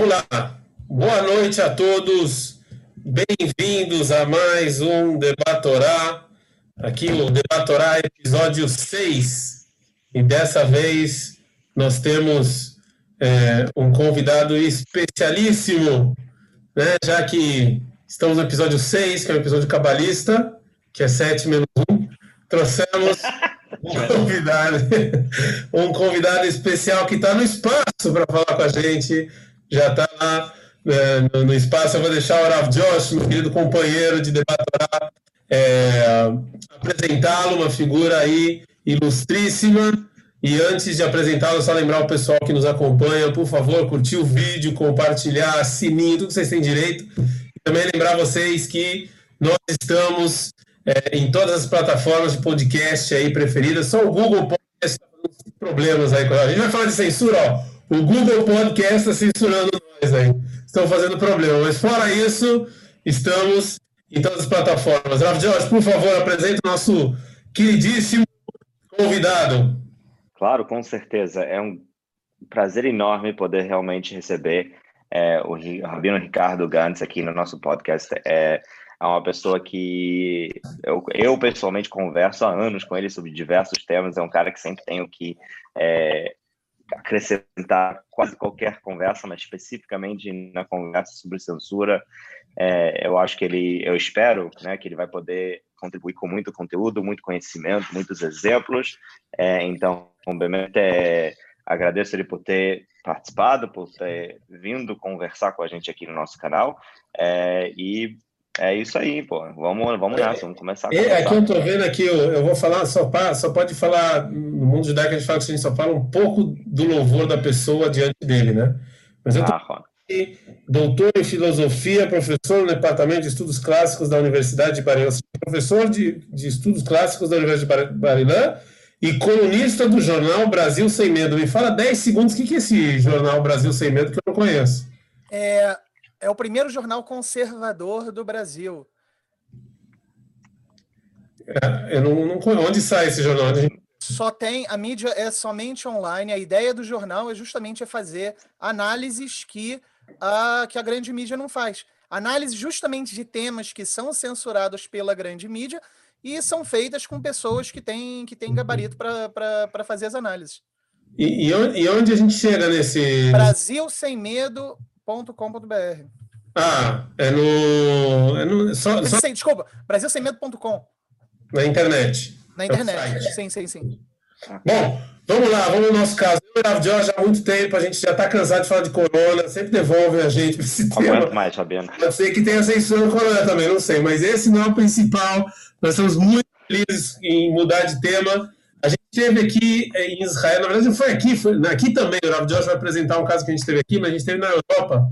Vamos lá. Boa noite a todos. Bem-vindos a mais um Debatorá. Aqui o Debatorá episódio 6. E dessa vez nós temos é, um convidado especialíssimo, né? já que estamos no episódio 6, que é o episódio cabalista, que é 7 menos 1. Trouxemos um convidado, um convidado especial que está no espaço para falar com a gente. Já está lá é, no, no, espaço. Eu vou deixar o Rav Josh, meu querido companheiro de debatorá, é, apresentá-lo, uma figura aí ilustríssima. E antes de apresentá-lo, só lembrar o pessoal que nos acompanha, por favor, curtir o vídeo, compartilhar, sininho, tudo que vocês têm direito. E também lembrar vocês que nós estamos é, em todas as plataformas de podcast aí preferidas. Só o Google Podcast com problemas aí. A gente vai falar de censura, ó. O Google Podcast está censurando nós aí. Estão fazendo problema. Mas fora isso, estamos em todas as plataformas. Rafa Jorge, por favor, apresente o nosso queridíssimo convidado. Claro, com certeza. É um prazer enorme poder realmente receber é, o Rabino Ricardo Gantz aqui no nosso podcast. É, é uma pessoa que eu, eu, pessoalmente converso há anos com ele sobre diversos temas. É um cara que sempre tenho que é, acrescentar quase qualquer conversa, mas especificamente na conversa sobre censura, é, eu acho que ele, eu espero, né, que ele vai poder contribuir com muito conteúdo, muito conhecimento, muitos exemplos. É, então, obviamente, é, agradeço ele por ter participado, por ter vindo conversar com a gente aqui no nosso canal. É, e é isso aí, pô. Vamos, vamos é, nessa, vamos começar. A é, aqui eu tô vendo aqui, eu, eu vou falar, só, só pode falar, no mundo judaico a gente fala que a gente só fala um pouco do louvor da pessoa diante dele, né? Mas eu tô ah, aqui, doutor em filosofia, professor no departamento de estudos clássicos da Universidade de Barilã, professor de, de estudos clássicos da Universidade de Barilã e colunista do jornal Brasil Sem Medo. Me fala 10 segundos, o que, que é esse jornal Brasil Sem Medo que eu não conheço? É, é o primeiro jornal conservador do Brasil. É, eu não, não, onde sai esse jornal? Só tem, a mídia é somente online. A ideia do jornal é justamente fazer análises que a, que a grande mídia não faz. Análise justamente de temas que são censurados pela grande mídia e são feitas com pessoas que têm, que têm gabarito para fazer as análises. E, e, onde a gente chega nesse. Brasil Sem Medo brasilsemmedo.com.br. Ah, é no. É no só, só... Sim, desculpa, brasilsemmedo.com. Na internet. Na internet, é sim, sim, sim. Bom, vamos lá, vamos no nosso caso. Eu e o Jorge há muito tempo, a gente já está cansado de falar de corona, sempre devolve a gente para esse tema. Aguento mais, Fabiano. Pode ser que tenha censura no corona também, não sei, mas esse não é o principal. Nós estamos muito felizes em mudar de tema. A gente teve aqui eh, em Israel, na verdade foi aqui, foi aqui também, o Rav Josh vai apresentar um caso que a gente teve aqui, mas a gente teve na Europa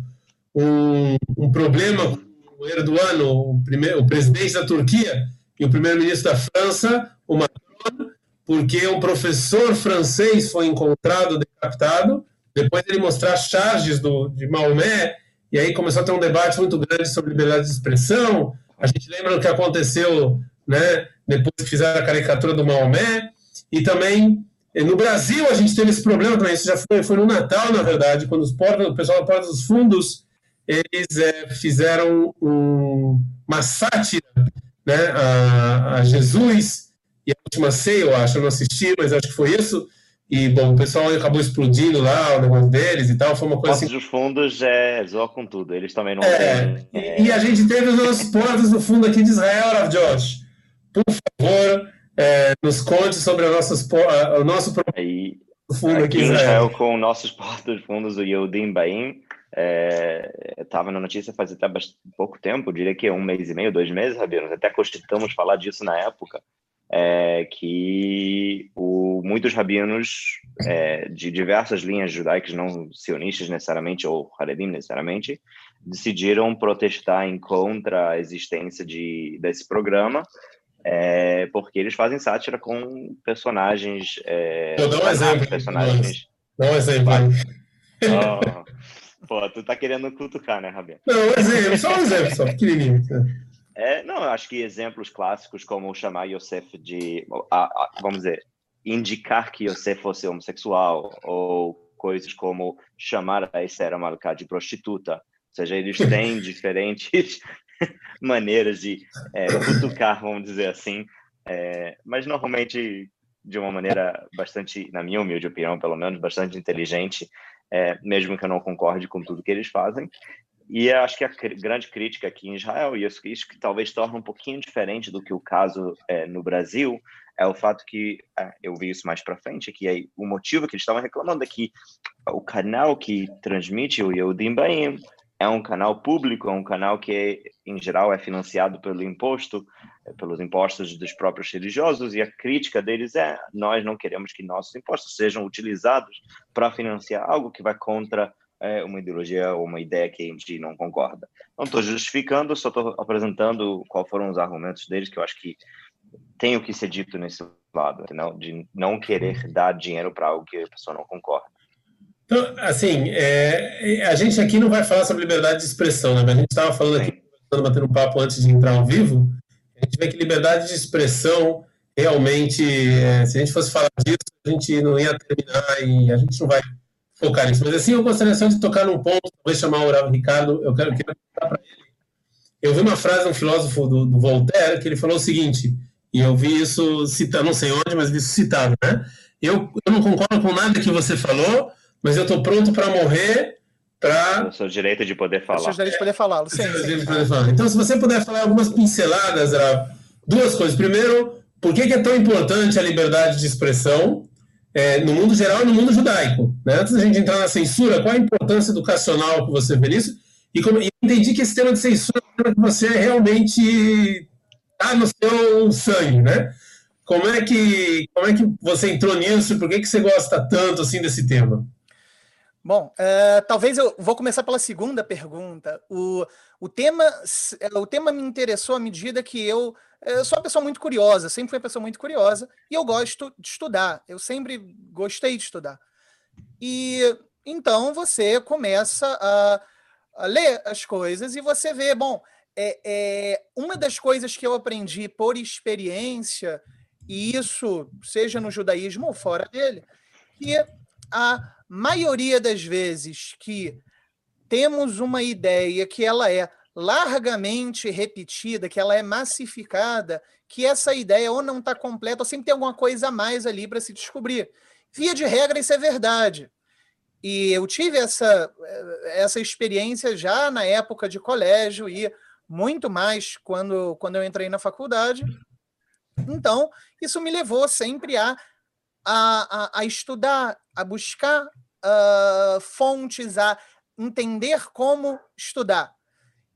um, um problema com o Erdogan, o, primeiro, o presidente da Turquia e o primeiro-ministro da França, o Macron, porque um professor francês foi encontrado decapitado, depois ele mostrar charges do, de Maomé, e aí começou a ter um debate muito grande sobre liberdade de expressão. A gente lembra o que aconteceu né, depois que fizeram a caricatura do Maomé. E também eh, no Brasil a gente teve esse problema também, isso já foi, foi no Natal, na verdade, quando os portas, o pessoal da Porta dos Fundos eles é, fizeram um, uma sátira né, a, a, Jesus e a última ceia, eu acho, eu não assisti, mas acho que foi isso. E, bom, o pessoal acabou explodindo lá o negócio deles e tal, foi uma coisa Portas assim... dos fundos é, zoa com tudo, eles também não é. É... E a gente teve os nossos portas do fundo aqui de Israel, Rav Josh. Por favor, é, nos conte sobre a nossas, o nosso aí, fundo aqui, em Israel. com nossos portos fundos, o Yehudim Baim. Estava é, na notícia faz até pouco tempo, diria que um mês e meio, dois meses, Rabino. Até cogitamos falar disso na época. É, que o, muitos rabinos é, de diversas linhas judaicas, não sionistas necessariamente, ou Haredim necessariamente, decidiram protestar em contra a existência de, desse programa, é, porque eles fazem sátira com personagens. É, Eu dou um exemplo. Personagens. Dá um exemplo. Oh, pô, tu tá querendo cutucar, né, Rabino? Não, um exemplo, só um exemplo, só pequenininho. É, não, eu acho que exemplos clássicos como chamar Yosef de, a, a, vamos dizer, indicar que Yosef fosse homossexual ou coisas como chamar a Esther Malká de prostituta. Ou seja, eles têm diferentes maneiras de é, cutucar, vamos dizer assim, é, mas normalmente de uma maneira bastante, na minha humilde opinião, pelo menos, bastante inteligente, é, mesmo que eu não concorde com tudo que eles fazem. E acho que a grande crítica aqui em Israel, e isso, isso que talvez torna um pouquinho diferente do que o caso é, no Brasil, é o fato que, é, eu vi isso mais para frente, que aí, o motivo que eles estavam reclamando é que o canal que transmite o Yehudim Baim é um canal público, é um canal que, em geral, é financiado pelo imposto, é, pelos impostos dos próprios religiosos, e a crítica deles é: nós não queremos que nossos impostos sejam utilizados para financiar algo que vai contra é, uma ideologia ou uma ideia que a gente não concorda. Não estou justificando, só estou apresentando quais foram os argumentos deles, que eu acho que tem o que ser dito nesse lado, entendeu? de não querer dar dinheiro para algo que a pessoa não concorda. Então, assim, é, a gente aqui não vai falar sobre liberdade de expressão, né? Mas a gente estava falando aqui, batendo um papo antes de entrar ao vivo, a gente vê que liberdade de expressão realmente, é, se a gente fosse falar disso, a gente não ia terminar e a gente não vai focar nisso. Mas assim, eu gostaria só de tocar num ponto, talvez chamar o Ricardo, eu quero, quero para ele. Eu vi uma frase de um filósofo do, do, Voltaire que ele falou o seguinte, e eu vi isso citado, não sei onde, mas vi isso citado, né? Eu, eu não concordo com nada que você falou, mas eu estou pronto para morrer para. O seu direito de poder falar. O seu direito de poder falar, sim, sim. Poder falar. Então, se você puder falar algumas pinceladas, duas coisas. Primeiro, por que, que, é tão importante a liberdade de expressão é, no mundo geral e no mundo judaico? Né? Antes da gente entrar na censura, qual a importância educacional que você vê nisso? E, como, e entendi que esse tema de censura é um tema que você realmente está no seu sangue, né? Como é que como é que você entrou nisso? Por que, que você gosta tanto assim desse tema? Bom, uh, talvez eu vou começar pela segunda pergunta. O, o, tema, o tema me interessou à medida que eu, eu sou uma pessoa muito curiosa, sempre fui uma pessoa muito curiosa, e eu gosto de estudar. Eu sempre gostei de estudar. E então você começa a, a ler as coisas e você vê, bom, é, é, uma das coisas que eu aprendi por experiência, e isso seja no judaísmo ou fora dele, que a maioria das vezes que temos uma ideia que ela é largamente repetida, que ela é massificada, que essa ideia ou não está completa, ou sempre tem alguma coisa a mais ali para se descobrir. Via de regra, isso é verdade. E eu tive essa, essa experiência já na época de colégio e muito mais quando, quando eu entrei na faculdade. Então, isso me levou sempre a a, a, a estudar, a buscar uh, fontes, a entender como estudar.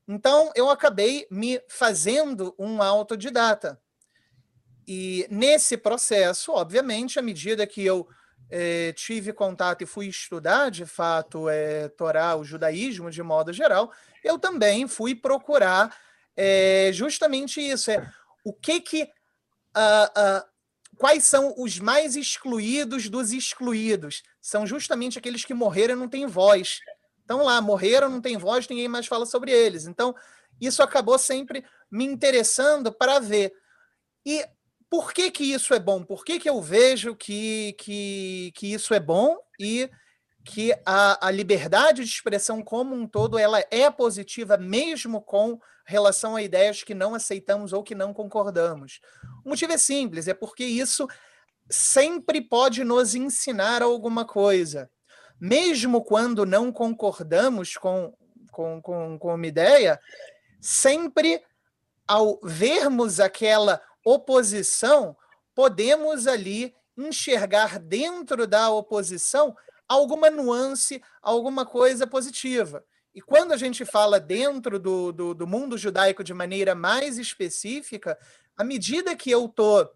Então, eu acabei me fazendo um autodidata. E nesse processo, obviamente, à medida que eu eh, tive contato e fui estudar, de fato, é, Torá, o judaísmo de modo geral, eu também fui procurar é, justamente isso, é o que que uh, quais são os mais excluídos dos excluídos? São justamente aqueles que morreram e não têm voz. Então lá, morreram, não tem voz, ninguém mais fala sobre eles. Então, isso acabou sempre me interessando para ver. E por que que isso é bom? Por que, que eu vejo que, que, que isso é bom e que a, a liberdade de expressão como um todo ela é positiva mesmo com relação a ideias que não aceitamos ou que não concordamos. O motivo é simples, é porque isso sempre pode nos ensinar alguma coisa. Mesmo quando não concordamos com, com, com, com uma ideia, sempre ao vermos aquela oposição, podemos ali enxergar dentro da oposição alguma nuance, alguma coisa positiva. E quando a gente fala dentro do, do, do mundo judaico de maneira mais específica, à medida que eu estou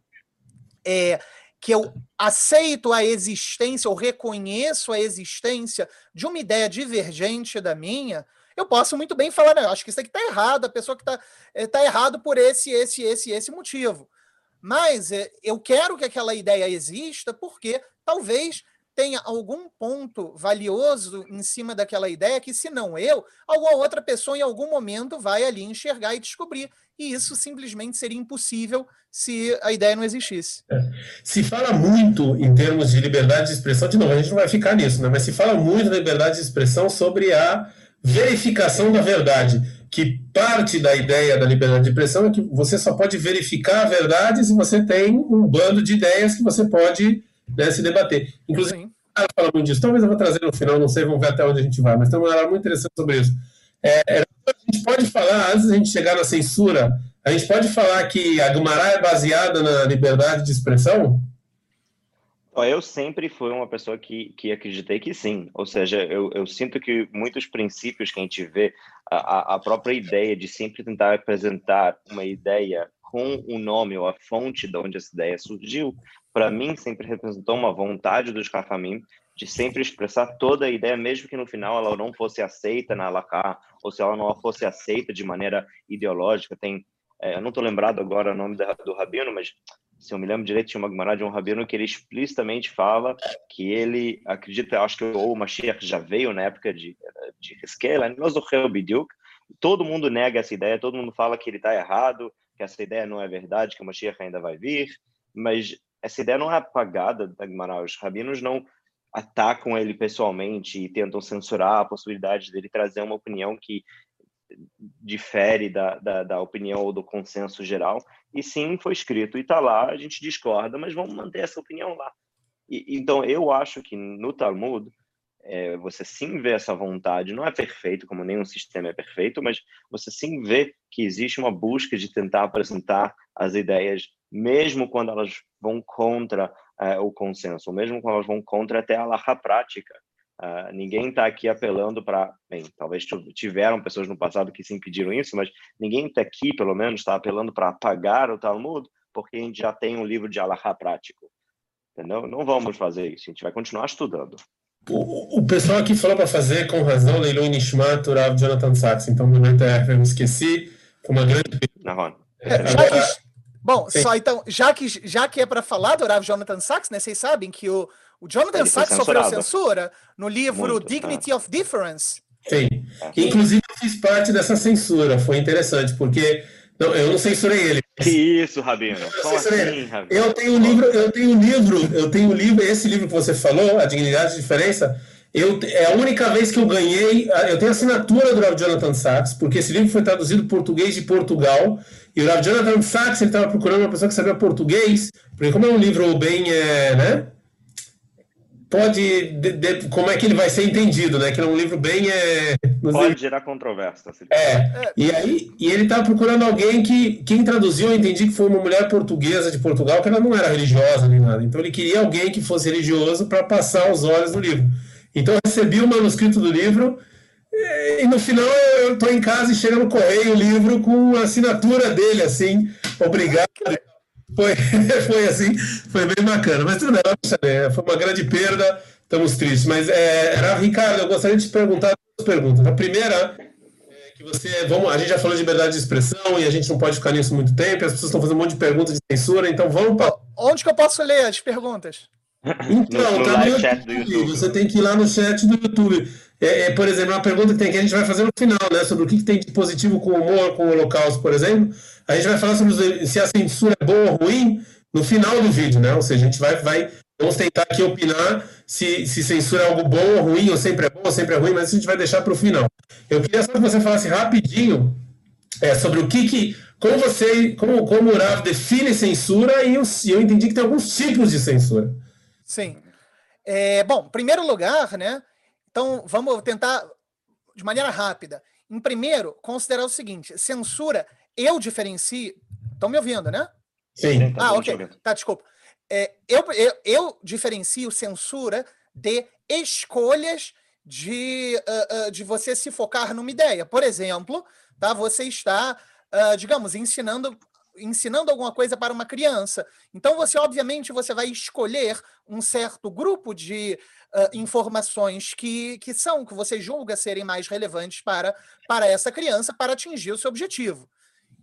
é, que eu aceito a existência ou reconheço a existência de uma ideia divergente da minha, eu posso muito bem falar, não, acho que isso aqui está errado, a pessoa que está é, tá errado por esse, esse, esse, esse motivo. Mas é, eu quero que aquela ideia exista porque talvez tenha algum ponto valioso em cima daquela ideia que, se não eu, alguma outra pessoa em algum momento vai ali enxergar e descobrir. E isso simplesmente seria impossível se a ideia não existisse. É. Se fala muito em termos de liberdade de expressão, de novo, a gente não vai ficar nisso, né? mas se fala muito da liberdade de expressão sobre a verificação da verdade, que parte da ideia da liberdade de expressão é que você só pode verificar a verdade se você tem um bando de ideias que você pode né, se debater. Inclusive, Sim. fala muito disso. Talvez eu vou trazer no final, não sei, vamos ver até onde a gente vai, mas tem uma muito interessante sobre isso. É, é, a gente pode falar, antes da gente chegar na censura, a gente pode falar que a Gumará é baseada na liberdade de expressão? Eu sempre fui uma pessoa que, que acreditei que sim. Ou seja, eu, eu sinto que muitos princípios que a gente vê, a, a própria ideia de sempre tentar apresentar uma ideia com o nome ou a fonte de onde essa ideia surgiu, para mim sempre representou uma vontade dos Kafamim de sempre expressar toda a ideia, mesmo que no final ela não fosse aceita na Alaká, ou se ela não fosse aceita de maneira ideológica. Tem, é, eu não estou lembrado agora o nome do rabino, mas se eu me lembro direito, tinha uma Gemara de um rabino que ele explicitamente fala que ele acredita, acho que o Mashiach já veio na época de, de Hezkel, todo mundo nega essa ideia, todo mundo fala que ele está errado, que essa ideia não é verdade, que o Mashiach ainda vai vir, mas essa ideia não é apagada da Gemara, os rabinos não atacam ele pessoalmente e tentam censurar a possibilidade dele trazer uma opinião que difere da, da, da, opinião ou do consenso geral, e sim foi escrito e está lá, a gente discorda, mas vamos manter essa opinião lá. E, então, eu acho que no Talmud, é, você sim vê essa vontade, não é perfeito, como nenhum sistema é perfeito, mas você sim vê que existe uma busca de tentar apresentar as ideias, mesmo quando elas vão contra é, o consenso, ou mesmo quando elas vão contra até a larra prática. Uh, ninguém está aqui apelando para. Bem, talvez tiveram pessoas no passado que se impediram isso, mas ninguém está aqui, pelo menos, está apelando para apagar o Talmud, porque a gente já tem um livro de Alahá prático. Entendeu? Não vamos fazer isso, a gente vai continuar estudando. O, o pessoal aqui falou para fazer, com razão, Leilun Nishmat, Rav Jonathan Sachs. Então, no momento é, eu me esqueci. Foi uma grande. É, que, bom, Sim. só então, já que, já que é para falar do Rav Jonathan Sachs, né, vocês sabem que o o Jonathan Sachs sofreu censura no livro Muito, Dignity é. of Difference. Sim. Inclusive, eu fiz parte dessa censura. Foi interessante, porque não, eu não censurei ele. Que isso, Rabino? Como assim, Rabino? Eu tenho um livro, eu tenho um livro, eu tenho um livro, esse livro que você falou, A Dignidade de Diferença, eu, é a única vez que eu ganhei, eu tenho assinatura do Rav Jonathan Sachs, porque esse livro foi traduzido em português de Portugal, e o Rav Jonathan Sachs estava procurando uma pessoa que sabia português, porque como é um livro bem, é, né, pode. De, de, como é que ele vai ser entendido, né? Que é um livro bem. É, pode gerar controvérsia. É. E aí, e ele estava procurando alguém que. Quem traduziu, eu entendi que foi uma mulher portuguesa de Portugal, que ela não era religiosa nem nada. Então ele queria alguém que fosse religioso para passar os olhos no livro. Então eu recebi o manuscrito do livro. E no final eu estou em casa e chega no correio o livro com a assinatura dele, assim, obrigado foi, foi assim, foi bem bacana. Mas tudo bem, foi uma grande perda, estamos tristes. Mas, é, Ricardo, eu gostaria de te perguntar duas perguntas. A primeira é que você, vamos, a gente já falou de liberdade de expressão e a gente não pode ficar nisso muito tempo, as pessoas estão fazendo um monte de perguntas de censura, então vamos para... Onde que eu posso ler as perguntas? Então, no, tá no YouTube, Você tem que ir lá no chat do YouTube. É, é, por exemplo, uma pergunta que tem que a gente vai fazer no final, né? Sobre o que, que tem de positivo com o humor, com o holocausto, por exemplo. A gente vai falar sobre se a censura é boa ou ruim no final do vídeo, né? Ou seja, a gente vai, vai vamos tentar aqui opinar se, se censura é algo bom ou ruim, ou sempre é bom ou sempre é ruim, mas a gente vai deixar para o final. Eu queria só que você falasse rapidinho é, sobre o que, que como você, como, como o Rav define censura e eu, eu entendi que tem alguns tipos de censura. Sim. É, bom, em primeiro lugar, né? Então vamos tentar de maneira rápida. Em primeiro, considerar o seguinte: censura eu diferencio. Estão me ouvindo, né? Sim. Tá ah, ok. Tá, desculpa. É, eu, eu, eu diferencio censura de escolhas de, uh, uh, de você se focar numa ideia. Por exemplo, tá, você está, uh, digamos, ensinando ensinando alguma coisa para uma criança. Então você obviamente você vai escolher um certo grupo de uh, informações que, que são que você julga serem mais relevantes para para essa criança para atingir o seu objetivo.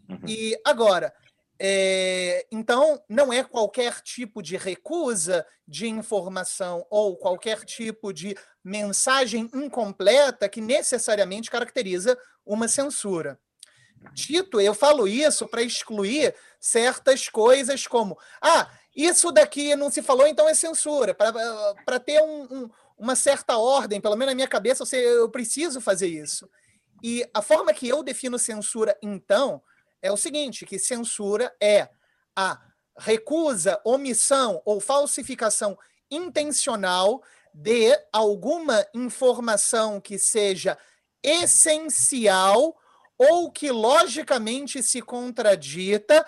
Uhum. E agora, É, então, não é qualquer tipo de recusa de informação ou qualquer tipo de mensagem incompleta que necessariamente caracteriza uma censura. Dito, eu falo isso para excluir certas coisas como, ah, isso daqui não se falou, então é censura. Para ter um, um, uma certa ordem, pelo menos na minha cabeça, eu, sei, eu preciso fazer isso. E a forma que eu defino censura, então, é o seguinte: que censura é a recusa, omissão ou falsificação intencional de alguma informação que seja essencial ou que logicamente se contradita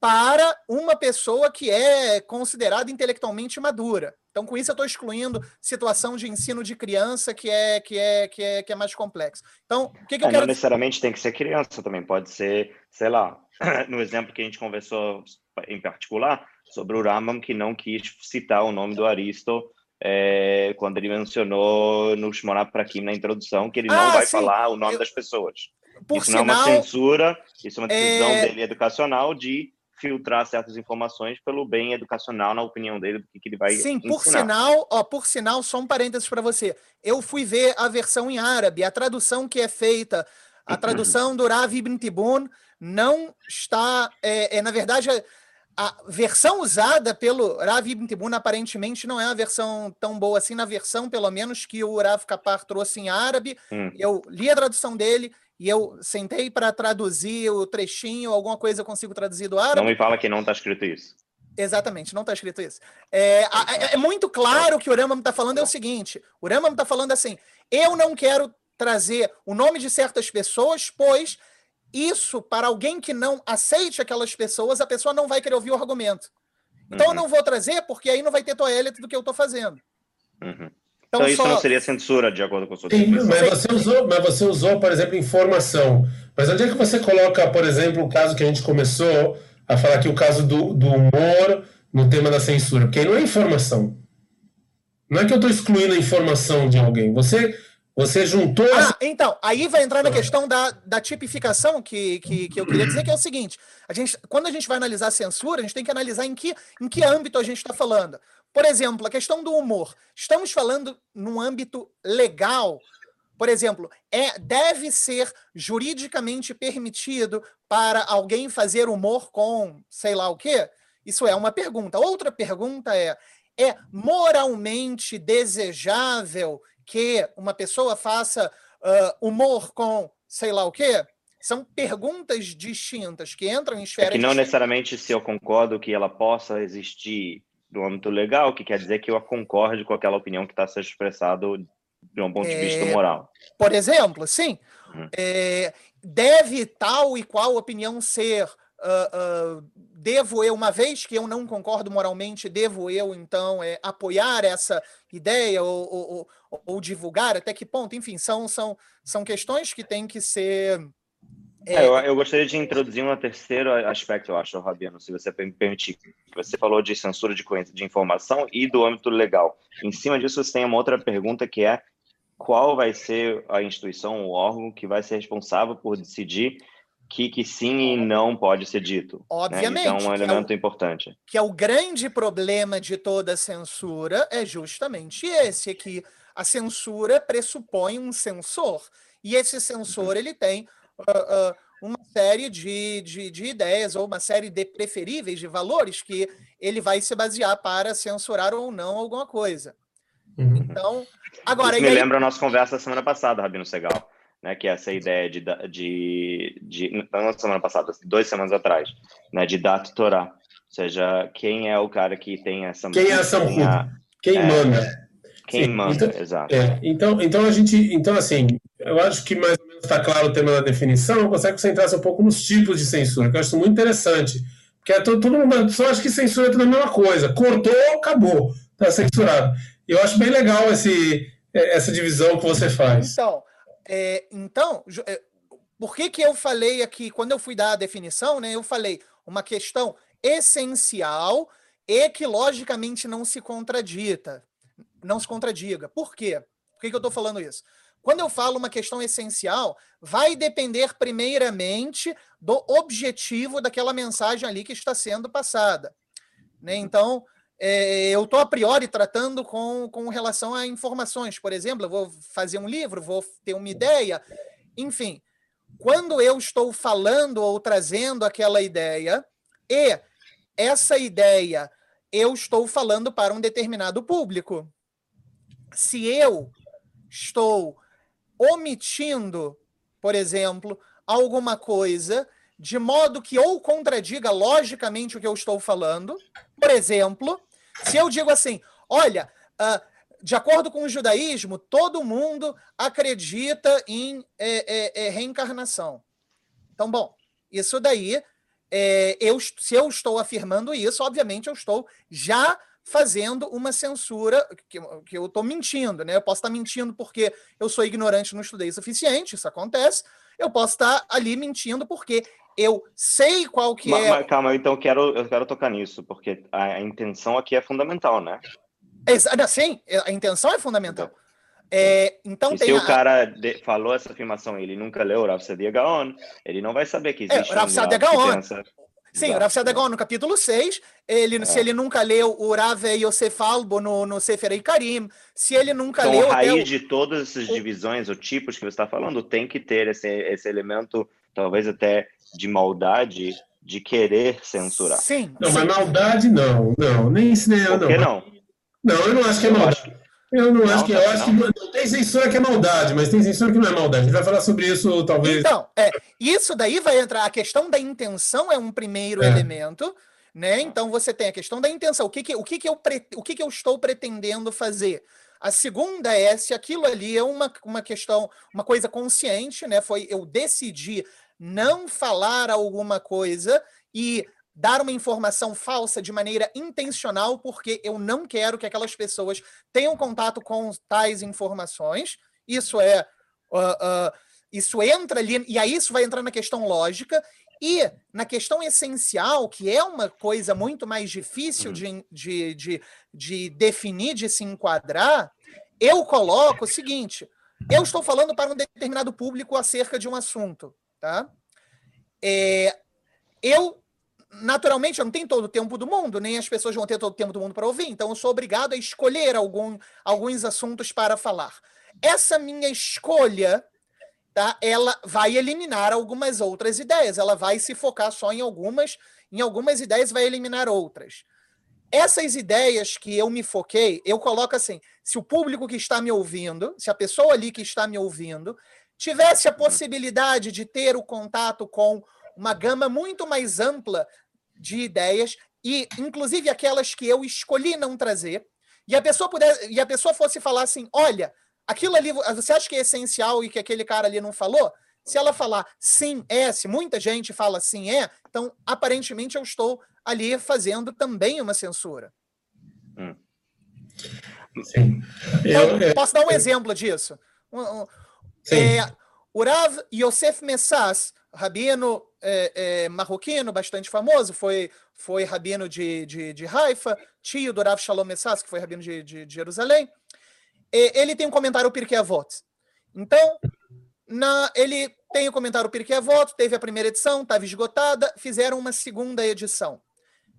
para uma pessoa que é considerada intelectualmente madura. Então, com isso, eu estou excluindo situação de ensino de criança que é que é que é, que é mais complexo. Então, o que, que eu é, quero... Não necessariamente tem que ser criança também, pode ser, sei lá, no exemplo que a gente conversou em particular sobre o Rambam que não quis citar o nome do Aristo é, quando ele mencionou no Shmonah Prakim na introdução que ele não ah, vai sim. falar o nome eu... das pessoas. Por isso sinal, não é uma censura, isso é uma decisão é... dele educacional de filtrar certas informações pelo bem educacional, na opinião dele, do que, ele vai Sim, ensinar. por sinal, ó, por sinal, só um parênteses para você. Eu fui ver a versão em árabe, a tradução que é feita, a tradução do Rav Ibn Tibun não está, é, é, na verdade, a versão usada pelo Rav Ibn Tibun aparentemente não é uma versão tão boa assim, na versão, pelo menos, que o Rav Kapar trouxe em árabe. Hum. Eu li a tradução dele, e eu sentei para traduzir o trechinho, alguma coisa eu consigo traduzir do árabe. Não me fala que não está escrito isso. Exatamente, não está escrito isso. É, é, é, muito claro que o Rambam está falando é o seguinte: o Rambam está falando assim, eu não quero trazer o nome de certas pessoas, pois isso, para alguém que não aceite aquelas pessoas, a pessoa não vai querer ouvir o argumento. Então uhum. eu não vou trazer, porque aí não vai ter toalete do que eu estou fazendo. Uhum. Então, então isso só... não seria censura, de acordo com a sua Sim, mas você, usou, mas você usou, por exemplo, informação. Mas onde é que você coloca, por exemplo, o caso que a gente começou a falar aqui, o caso do, do humor no tema da censura? Porque aí não é informação. Não é que eu estou excluindo a informação de alguém. Você você juntou. Ah, então, aí vai entrar na questão da, da tipificação que, que, que eu queria dizer, que é o seguinte: a gente, quando a gente vai analisar a censura, a gente tem que analisar em que, em que âmbito a gente está falando. Por exemplo, a questão do humor. Estamos falando num âmbito legal. Por exemplo, é, deve ser juridicamente permitido para alguém fazer humor com sei lá o quê? Isso é uma pergunta. Outra pergunta é: é moralmente desejável que uma pessoa faça uh, humor com sei lá o quê? São perguntas distintas que entram em esferas. É que não necessariamente se eu concordo que ela possa existir do âmbito legal, que quer dizer que eu concorde com aquela opinião que está sendo expressado de um ponto de vista é, moral. Por exemplo, sim. Uhum. É, deve tal e qual opinião ser. Uh, uh, devo eu, uma vez que eu não concordo moralmente, devo eu, então, é, apoiar essa ideia ou, ou, ou, ou, divulgar? Até que ponto? Enfim, são, são, são questões que têm que ser é, é, eu, eu, gostaria de introduzir um terceiro aspecto, eu acho, Rabiano, se você me permitir. Você falou de censura de, de informação e do âmbito legal. Em cima disso, você tem uma outra pergunta que é qual vai ser a instituição, o órgão que vai ser responsável por decidir que, que sim e não pode ser dito. Obviamente. Né? Então, é um elemento é o, importante. Que é o grande problema de toda censura é justamente esse, é que a censura pressupõe um censor. E esse censor, uhum. ele tem uh, uh, uma série de, de, de, ideias ou uma série de preferíveis, de valores que ele vai se basear para censurar ou não alguma coisa. Uhum. Então, agora. Isso me aí... lembra a nossa conversa da semana passada, Rabino Segal, né? Que é essa ideia de. de, de não semana passada, duas semanas atrás, né? De data Torá. Ou seja, quem é o cara que tem essa. Quem é essa Quem é, manda? Quem Sim, manda, então, exato. É, então, então a gente. Então, assim, eu acho que mais está claro o tema da definição, consegue concentrar-se um pouco nos tipos de censura, que eu acho muito interessante. Porque é todo, todo mundo só acha que censura é tudo a mesma coisa. Cortou, acabou. Está censurado. Eu acho bem legal esse, é, essa divisão que você faz. Então, é, então é, por que, que eu falei aqui, quando eu fui dar a definição, né, eu falei uma questão essencial e que logicamente não se contradita, não se contradiga. Por quê? Por que, que eu estou falando isso? Quando eu falo uma questão essencial, vai depender primeiramente do objetivo daquela mensagem ali que está sendo passada. Né? Então, é, eu estou a priori tratando com, com relação a informações. Por exemplo, eu vou fazer um livro, vou ter uma ideia, enfim. Quando eu estou falando ou trazendo aquela ideia, e essa ideia eu estou falando para um determinado público. Se eu estou omitindo, por exemplo, alguma coisa de modo que ou contradiga logicamente o que eu estou falando. Por exemplo, se eu digo assim, olha, uh, de acordo com o judaísmo, todo mundo acredita em é, é, é, reencarnação. Então, bom, isso daí, é, eu, se eu estou afirmando isso, obviamente eu estou já fazendo uma censura, que, que eu estou mentindo, né? Eu posso estar mentindo porque eu sou ignorante, não estudei o suficiente, isso acontece. Eu posso estar ali mentindo porque eu sei qual que mas, é. Mas, calma, então eu quero, eu quero tocar nisso, porque a, a intenção aqui é fundamental, né? Exa sim, a intenção é fundamental. Então, é, então e se a... o cara de, falou essa afirmação ele nunca leu o Rav Sadia Gaon, ele não vai saber que existe é, Rav Sadia Gaon, Sim, Exato. o Rav Sadagon, no capítulo 6, ele, é. se ele nunca leu o Rav Yosef Albo no, no Sefer Karim, se ele nunca então, leu... a raiz o... de todas essas divisões, ou tipos que você está falando, tem que ter esse, esse elemento, talvez até de maldade, de querer censurar. Sim. Não, sim. mas maldade não, não, nem isso nem Por que não? Não, eu não acho que é maldade. Eu não, não acho que. Eu acho não. que tem censura que é maldade, mas tem censura que não é maldade. A gente vai falar sobre isso, talvez. Então, é, isso daí vai entrar. A questão da intenção é um primeiro é. elemento, né? Então você tem a questão da intenção. O que, que, o que, que, eu, pre, o que, que eu estou pretendendo fazer? A segunda é se aquilo ali é uma, uma questão, uma coisa consciente, né? Foi eu decidi não falar alguma coisa e dar uma informação falsa de maneira intencional, porque eu não quero que aquelas pessoas tenham contato com tais informações. Isso é. Uh, uh, isso entra ali, e aí isso vai entrar na questão lógica, e na questão essencial, que é uma coisa muito mais difícil uhum. de, de, de, de definir, de se enquadrar, eu coloco o seguinte: eu estou falando para um determinado público acerca de um assunto, tá? É, eu naturalmente, eu não tenho todo o tempo do mundo, nem as pessoas vão ter todo o tempo do mundo para ouvir, então eu sou obrigado a escolher algum, alguns assuntos para falar. Essa minha escolha, tá, ela vai eliminar algumas outras ideias, ela vai se focar só em algumas, em algumas ideias vai eliminar outras. Essas ideias que eu me foquei, eu coloco assim: se o público que está me ouvindo, se a pessoa ali que está me ouvindo, tivesse a possibilidade de ter o contato com uma gama muito mais ampla de ideias e inclusive aquelas que eu escolhi não trazer, e a pessoa puder, e a pessoa fosse falar assim, olha, aquilo ali, você acha que é essencial e que aquele cara ali não falou? Se ela falar sim, é, se muita gente fala sim, é, então aparentemente eu estou ali fazendo também uma censura. Hum. Sim. Então, eu, posso dar um exemplo disso? É, o Rav Yosef Messas, rabino é, é, marroquino bastante famoso, foi, foi rabino de, de, de Haifa, tio do Rav Shalom Messas, que foi rabino de, de, de Jerusalém. E, ele tem um comentário Pirkei Avot. Então, na, ele tem o comentário Pirkei Avot, teve a primeira edição, estava esgotada, fizeram uma segunda edição.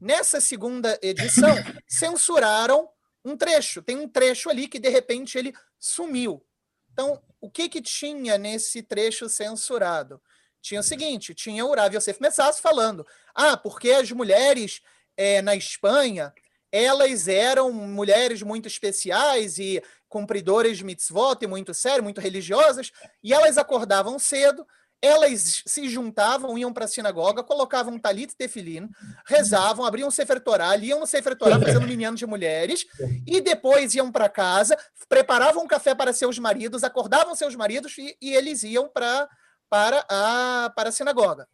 Nessa segunda edição, censuraram um trecho. Tem um trecho ali que, de repente, ele sumiu. Então, o que, que tinha nesse trecho censurado? Tinha o seguinte: tinha o Rav Yosef Messas falando, ah, porque as mulheres é, na Espanha elas eram mulheres muito especiais e cumpridoras de mitzvot e muito sérias, muito religiosas, e elas acordavam cedo, elas se juntavam, iam para a sinagoga, colocavam talit tefilin, rezavam, abriam um Sefer Torah, iam no Sefer Torah fazendo minhano de mulheres, e depois iam para casa, preparavam um café para seus maridos, acordavam seus maridos e, e eles iam para para a, para a sinagoga.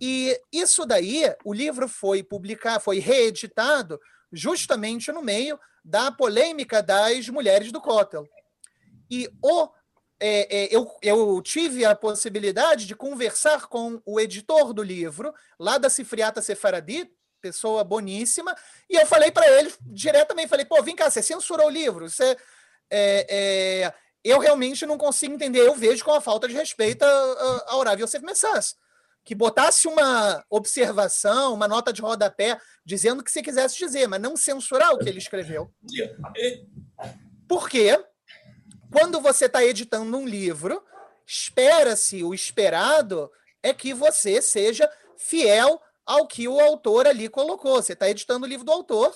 E isso daí, o livro foi publicado, foi reeditado justamente no meio da polêmica das mulheres do Kotel. E o, é, é, eu, eu tive a possibilidade de conversar com o editor do livro, lá da Cifriata Sefaradi, pessoa boníssima, e eu falei para ele diretamente, falei, pô, vem cá, você censurou o livro, você... É, é eu realmente não consigo entender. Eu vejo com a falta de respeito a, a Horácio Yosef Messas, que botasse uma observação, uma nota de rodapé, dizendo o que você quisesse dizer, mas não censurar o que ele escreveu. Por quê? Quando você está editando um livro, espera-se, o esperado é que você seja fiel ao que o autor ali colocou. Você está editando o livro do autor,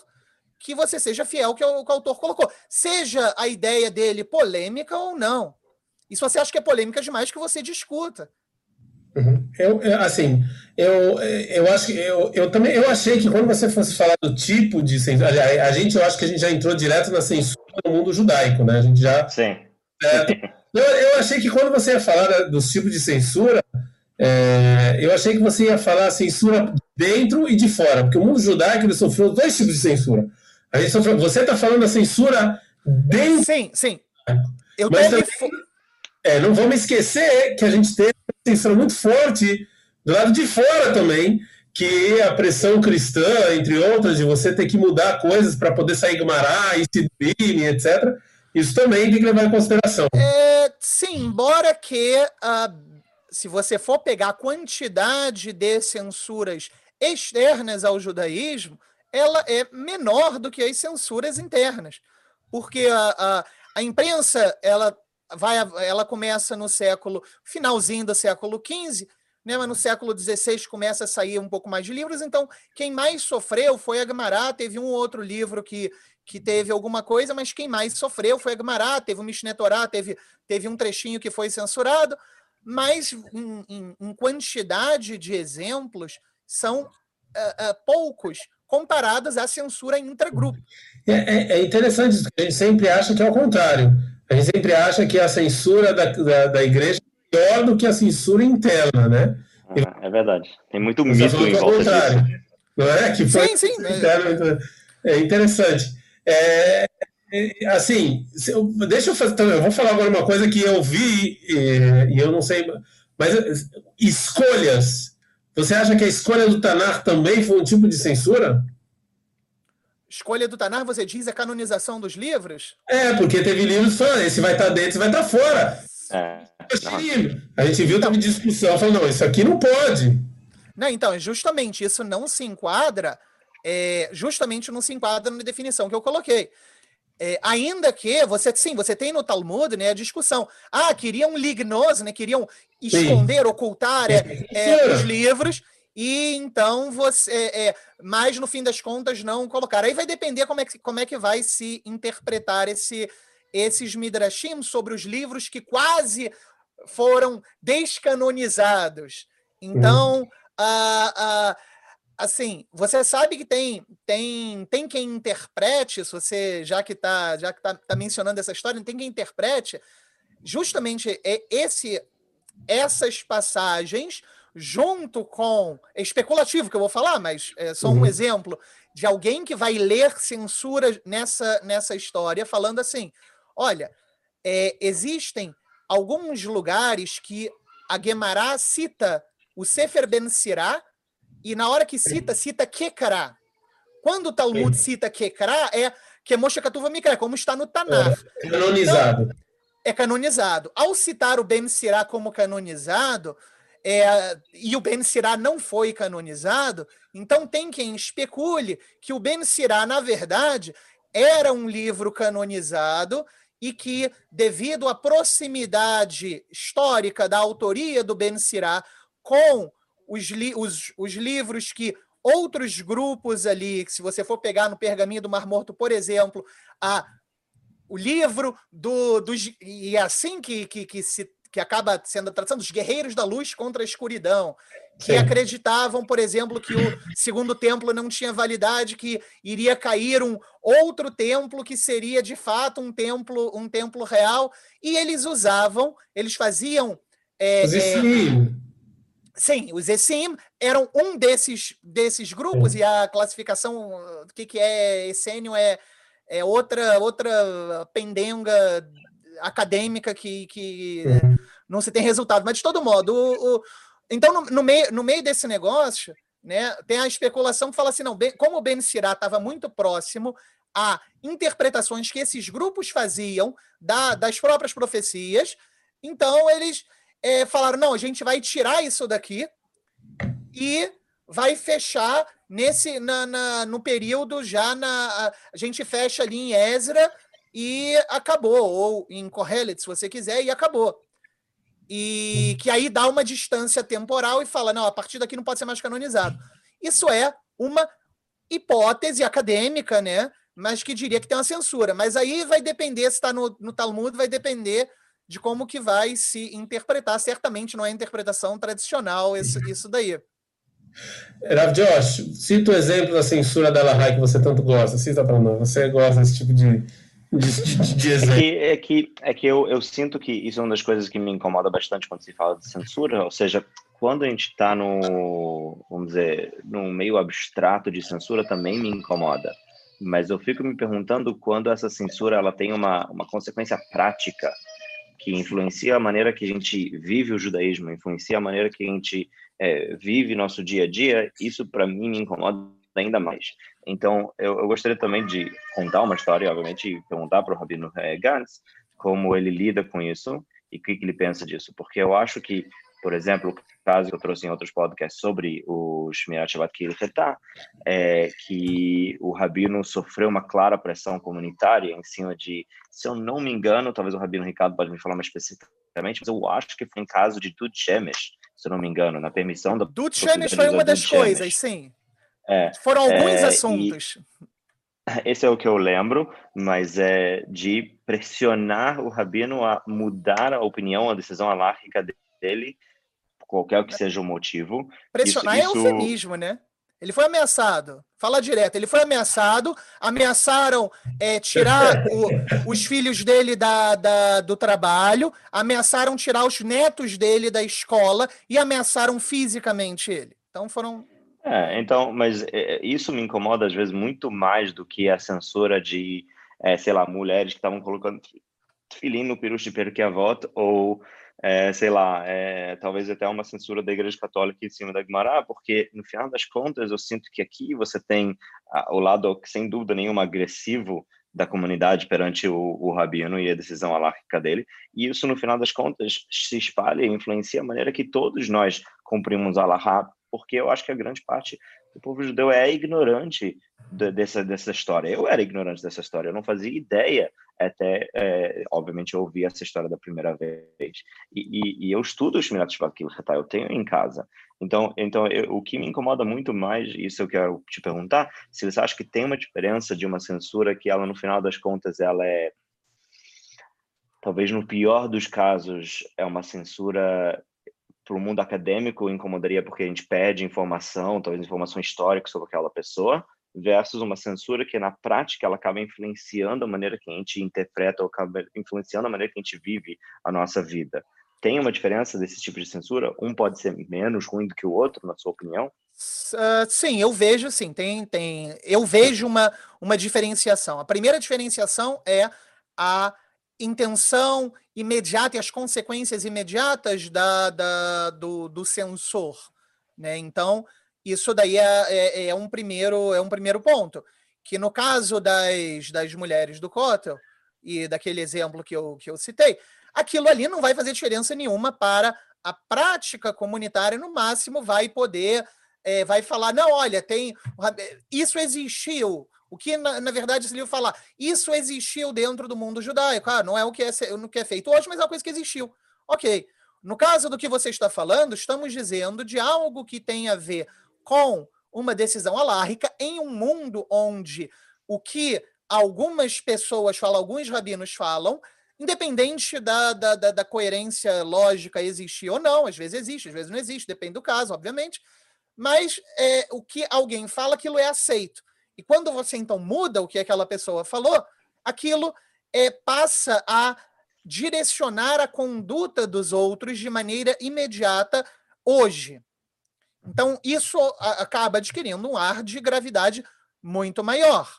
que você seja fiel ao que o, que o autor colocou. Seja a ideia dele polêmica ou não. E se você acha que é polêmica demais, que você discuta. Uhum. Eu, assim, eu, eu acho que eu, eu também eu achei que quando você fosse falar do tipo de censura, a, a gente eu acho que a gente já entrou direto na censura no mundo judaico, né? A gente já. Sim. É, eu, eu achei que quando você ia falar dos tipos de censura, é, eu achei que você ia falar censura dentro e de fora, porque o mundo judaico ele sofreu dois tipos de censura. A gente sofreu, você está falando da censura dentro. Sim, sim. Eu Mas também, é, não vamos esquecer que a gente teve uma censura muito forte do lado de fora também, que a pressão cristã, entre outras, de você ter que mudar coisas para poder sair Gumará, e Sidbine, etc. Isso também tem que levar em consideração. É, sim, embora que uh, se você for pegar a quantidade de censuras externas ao judaísmo, ela é menor do que as censuras internas. Porque a, a, a imprensa ela vai ela começa no século finalzinho do século XV, né, mas no século XVI começa a sair um pouco mais de livros, então quem mais sofreu foi a Gemara, teve um outro livro que, que teve alguma coisa, mas quem mais sofreu foi a Gemara, teve o Mishneh teve, teve um trechinho que foi censurado, mas em, em, em quantidade de exemplos são uh, uh, poucos comparados à censura intragrupo. É, é, é interessante isso, a gente sempre acha que é o contrário. A gente sempre acha que a censura da, da, da igreja é pior do que a censura interna, né? Ah, é verdade. Tem muito mito em volta contrário, disso. Não é? Que foi sim, sim. Interno, é interessante. É, assim, eu, deixa eu fazer. Então, eu vou falar agora uma coisa que eu vi e, e, eu não sei, mas escolhas. Você acha que a escolha do Tanar também foi um tipo de censura? Escolha do Tanar, você diz a canonização dos livros? É, porque teve livros falando, esse vai estar dentro, esse vai estar fora. É, a gente viu então, discussão, falando, não, isso aqui não pode. Não, então, justamente isso não se enquadra, é, justamente não se enquadra na definição que eu coloquei. É, ainda que você sim, você tem no Talmud né, a discussão. Ah, queriam lignos, né, queriam esconder, sim. ocultar é, é, os livros, e então você. É, é, mas no fim das contas não colocar. Aí vai depender como é que, como é que vai se interpretar esse, esses midrashim sobre os livros que quase foram descanonizados. Então, a, a assim, você sabe que tem tem tem quem interprete, se você já que está já que tá, tá, mencionando essa história, tem quem interprete justamente esse essas passagens junto com é especulativo que eu vou falar, mas é só um uhum. exemplo de alguém que vai ler censura nessa nessa história falando assim, olha, é, existem alguns lugares que a Guemará cita o Sefer Ben Sirah e na hora que cita, cita Kekara. Quando o Talmud cita Kekara, é que é Moshe Katuva Mikra, como está no Tanar. É canonizado. Então, é canonizado. Ao citar o Ben Sirá como canonizado, é, e o Ben Sirá não foi canonizado, então tem quem especule que o Ben Sirá, na verdade, era um livro canonizado e que, devido à proximidade histórica da autoria do Ben Sirá com os, li os, os livros que outros grupos ali, se você for pegar no pergaminho do Mar Morto, por exemplo, a, o livro do, dos. E é assim que, que, que, se, que acaba sendo a tradução dos Guerreiros da Luz contra a Escuridão, que Sim. acreditavam, por exemplo, que o segundo templo não tinha validade, que iria cair um outro templo que seria de fato um templo, um templo real, e eles usavam, eles faziam. É, é, Sim, os ESIM eram um desses, desses grupos, e a classificação do que, que é essênio é, é outra, outra pendenga acadêmica que, que uhum. não se tem resultado. Mas, de todo modo, o, o então, no, no, meio, no meio desse negócio, né, tem a especulação que fala assim: não, como o Ben Sirá estava muito próximo a interpretações que esses grupos faziam da, das próprias profecias. Então, eles é, falaram: não, a gente vai tirar isso daqui e vai fechar nesse na, na, no período já na a gente fecha ali em Ezra e acabou ou em Kohelet, se você quiser e acabou. E que aí dá uma distância temporal e fala não a partir daqui não pode ser mais canonizado. Isso é uma hipótese acadêmica né mas que diria que tem uma censura. Mas aí vai depender se está no, no Talmud vai depender de como que vai se interpretar certamente não é interpretação tradicional isso, isso daí Rav Josh, cita o exemplo da censura da Lahai que você tanto gosta. Cita para nós. Você gosta desse tipo de, de, de, de exemplo. É que, é que, é que eu, eu sinto que isso é uma das coisas que me incomoda bastante quando se fala de censura. Ou seja, quando a gente está no, vamos dizer, num meio abstrato de censura, também me incomoda. Mas eu fico me perguntando quando essa censura ela tem uma, uma consequência prática que influencia a maneira que a gente vive o judaísmo, influencia a maneira que a gente é, vive nosso dia a dia, isso para mim me incomoda ainda mais. Então, eu, eu, gostaria também de contar uma história, obviamente, e perguntar para o Rabino é, Gantz como ele lida com isso e o que, que ele pensa disso, porque eu acho que, por exemplo, o caso que eu trouxe em outros podcasts sobre o Shmirat Shabbat Kilchetá, é que o Rabino sofreu uma clara pressão comunitária em cima de, se eu não me engano, talvez o Rabino Ricardo pode me falar mais especificamente, mas eu acho que foi em caso de Dud Shemesh, se eu não me engano, na permissão da. Do Chames foi uma das coisas, sim. É, Foram alguns é, assuntos. Esse é o que eu lembro, mas é de pressionar o rabino a mudar a opinião, a decisão alárrica dele, qualquer que seja o motivo. Pressionar isso, é eufemismo, né? Ele foi ameaçado. Fala direto. Ele foi ameaçado. Ameaçaram é, tirar o, os filhos dele da, da, do trabalho. Ameaçaram tirar os netos dele da escola. E ameaçaram fisicamente ele. Então foram. É, então, mas é, isso me incomoda às vezes muito mais do que a censura de, é, sei lá, mulheres que estavam colocando filhinho no peru de perto que a voto ou é, sei lá, é, talvez até uma censura da Igreja Católica em cima da Guimarães, porque no final das contas eu sinto que aqui você tem o lado, sem dúvida nenhuma, agressivo da comunidade perante o, o rabino e a decisão alárquica dele, e isso no final das contas se espalha e influencia a maneira que todos nós cumprimos a Alahá, porque eu acho que a grande parte do povo judeu é ignorante de, dessa, dessa história. Eu era ignorante dessa história, eu não fazia ideia até, é, obviamente, eu ouvi essa história da primeira vez. E, e, e eu estudo os Shmirat Shvakim eu tenho em casa. Então, então eu, o que me incomoda muito mais, isso eu quero te perguntar, se você acha que tem uma diferença de uma censura que ela, no final das contas, ela é talvez no pior dos casos, é uma censura para o mundo acadêmico incomodaria porque a gente pede informação, talvez informação histórica sobre aquela pessoa, versus uma censura que na prática ela acaba influenciando a maneira que a gente interpreta ou acaba influenciando a maneira que a gente vive a nossa vida. Tem uma diferença desse tipo de censura? Um pode ser menos ruim do que o outro, na sua opinião? Uh, sim, eu vejo, sim, tem, tem, eu vejo uma, uma diferenciação. A primeira diferenciação é a intenção imediata e as consequências imediatas da, da do, do censor, né? Então, isso daí é, é, é, um primeiro é um primeiro ponto. Que no caso das, das mulheres do Kotel, e daquele exemplo que eu, que eu citei, aquilo ali não vai fazer diferença nenhuma para a prática comunitária, no máximo vai poder, é, vai falar, não, olha, tem. Isso existiu. O que, na, na verdade, se livro falar, isso existiu dentro do mundo judaico. Ah, não é o que é, o que é feito hoje, mas é uma coisa que existiu. Ok. No caso do que você está falando, estamos dizendo de algo que tem a ver com uma decisão alárrica em um mundo onde o que algumas pessoas falam, alguns rabinos falam, independente da, da, da, da, coerência lógica existir ou não, às vezes existe, às vezes não existe, depende do caso, obviamente, mas é, o que alguém fala, aquilo é aceito. E quando você então muda o que aquela pessoa falou, aquilo é, passa a direcionar a conduta dos outros de maneira imediata hoje. Então, isso acaba adquirindo um ar de gravidade muito maior.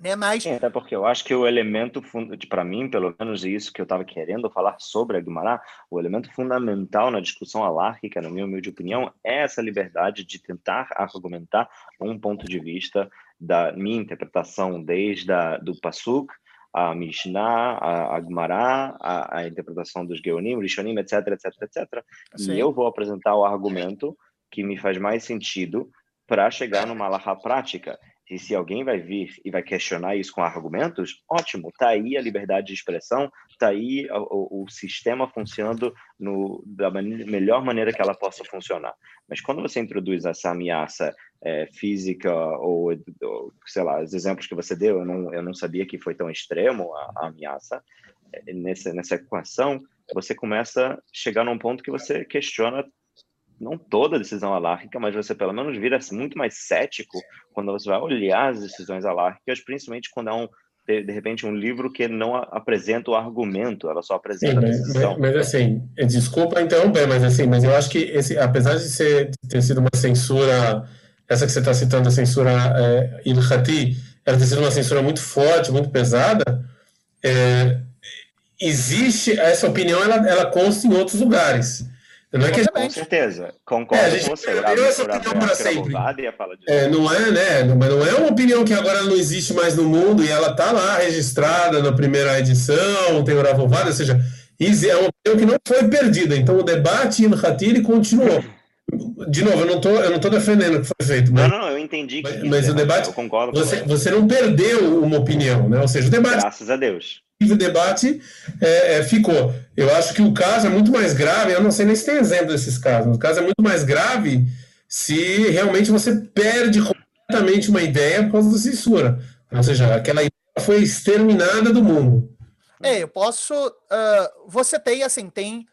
Né? Mas... Sim, até porque eu acho que o elemento, para mim, pelo menos isso que eu estava querendo falar sobre a Guimarães, o elemento fundamental na discussão alárquica, na minha humilde opinião, é essa liberdade de tentar argumentar um ponto de vista da minha interpretação desde a, do Pasuk, a Mishnah, a, a Gemara, a, a, interpretação dos Geonim, Rishonim, etc, etc, etc. Sim. E eu vou apresentar o argumento que me faz mais sentido para chegar numa alahá prática. E se alguém vai vir e vai questionar isso com argumentos, ótimo, tá aí a liberdade de expressão, tá aí o, o sistema funcionando no, da melhor maneira que ela possa funcionar. Mas quando você introduz essa ameaça é, física ou, ou, sei lá, os exemplos que você deu, eu não, eu não sabia que foi tão extremo a, a ameaça, é, nessa, nessa equação, você começa a chegar num ponto que você questiona não toda decisão alárquica, mas você pelo menos vira muito mais cético quando você vai olhar as decisões alárquicas, principalmente quando é um de, de repente um livro que não apresenta o argumento, ela só apresenta Sim, a decisão. Mas, mas, assim, desculpa interromper, mas assim, mas eu acho que esse, apesar de ser ter sido uma censura, essa que você está citando, a censura é, Ilhati, ela ter sido uma censura muito forte, muito pesada, é, existe essa opinião, ela, ela consta em outros lugares. Não é que gente... Com certeza, concordo é, com você. Eu essa opinião para sempre. É, não é, né? Mas não é uma opinião que agora não existe mais no mundo e ela está lá registrada na primeira edição, tem o Ravovada, ou seja, é uma opinião que não foi perdida. Então o debate em Hatiri continuou. De novo, eu não tô, eu não tô defendendo o que foi feito. Mas, não, não, entendi. Que mas, mas o debate, eu concordo. Você, você não perdeu uma opinião, né? Ou seja, o debate. Graças a Deus o debate é, é, ficou. Eu acho que o caso é muito mais grave, eu não sei nem se tem exemplo desses casos, o caso é muito mais grave se realmente você perde completamente uma ideia por causa da censura. Ou seja, aquela ideia foi exterminada do mundo. É, eu posso. Uh, você tem, assim, tem.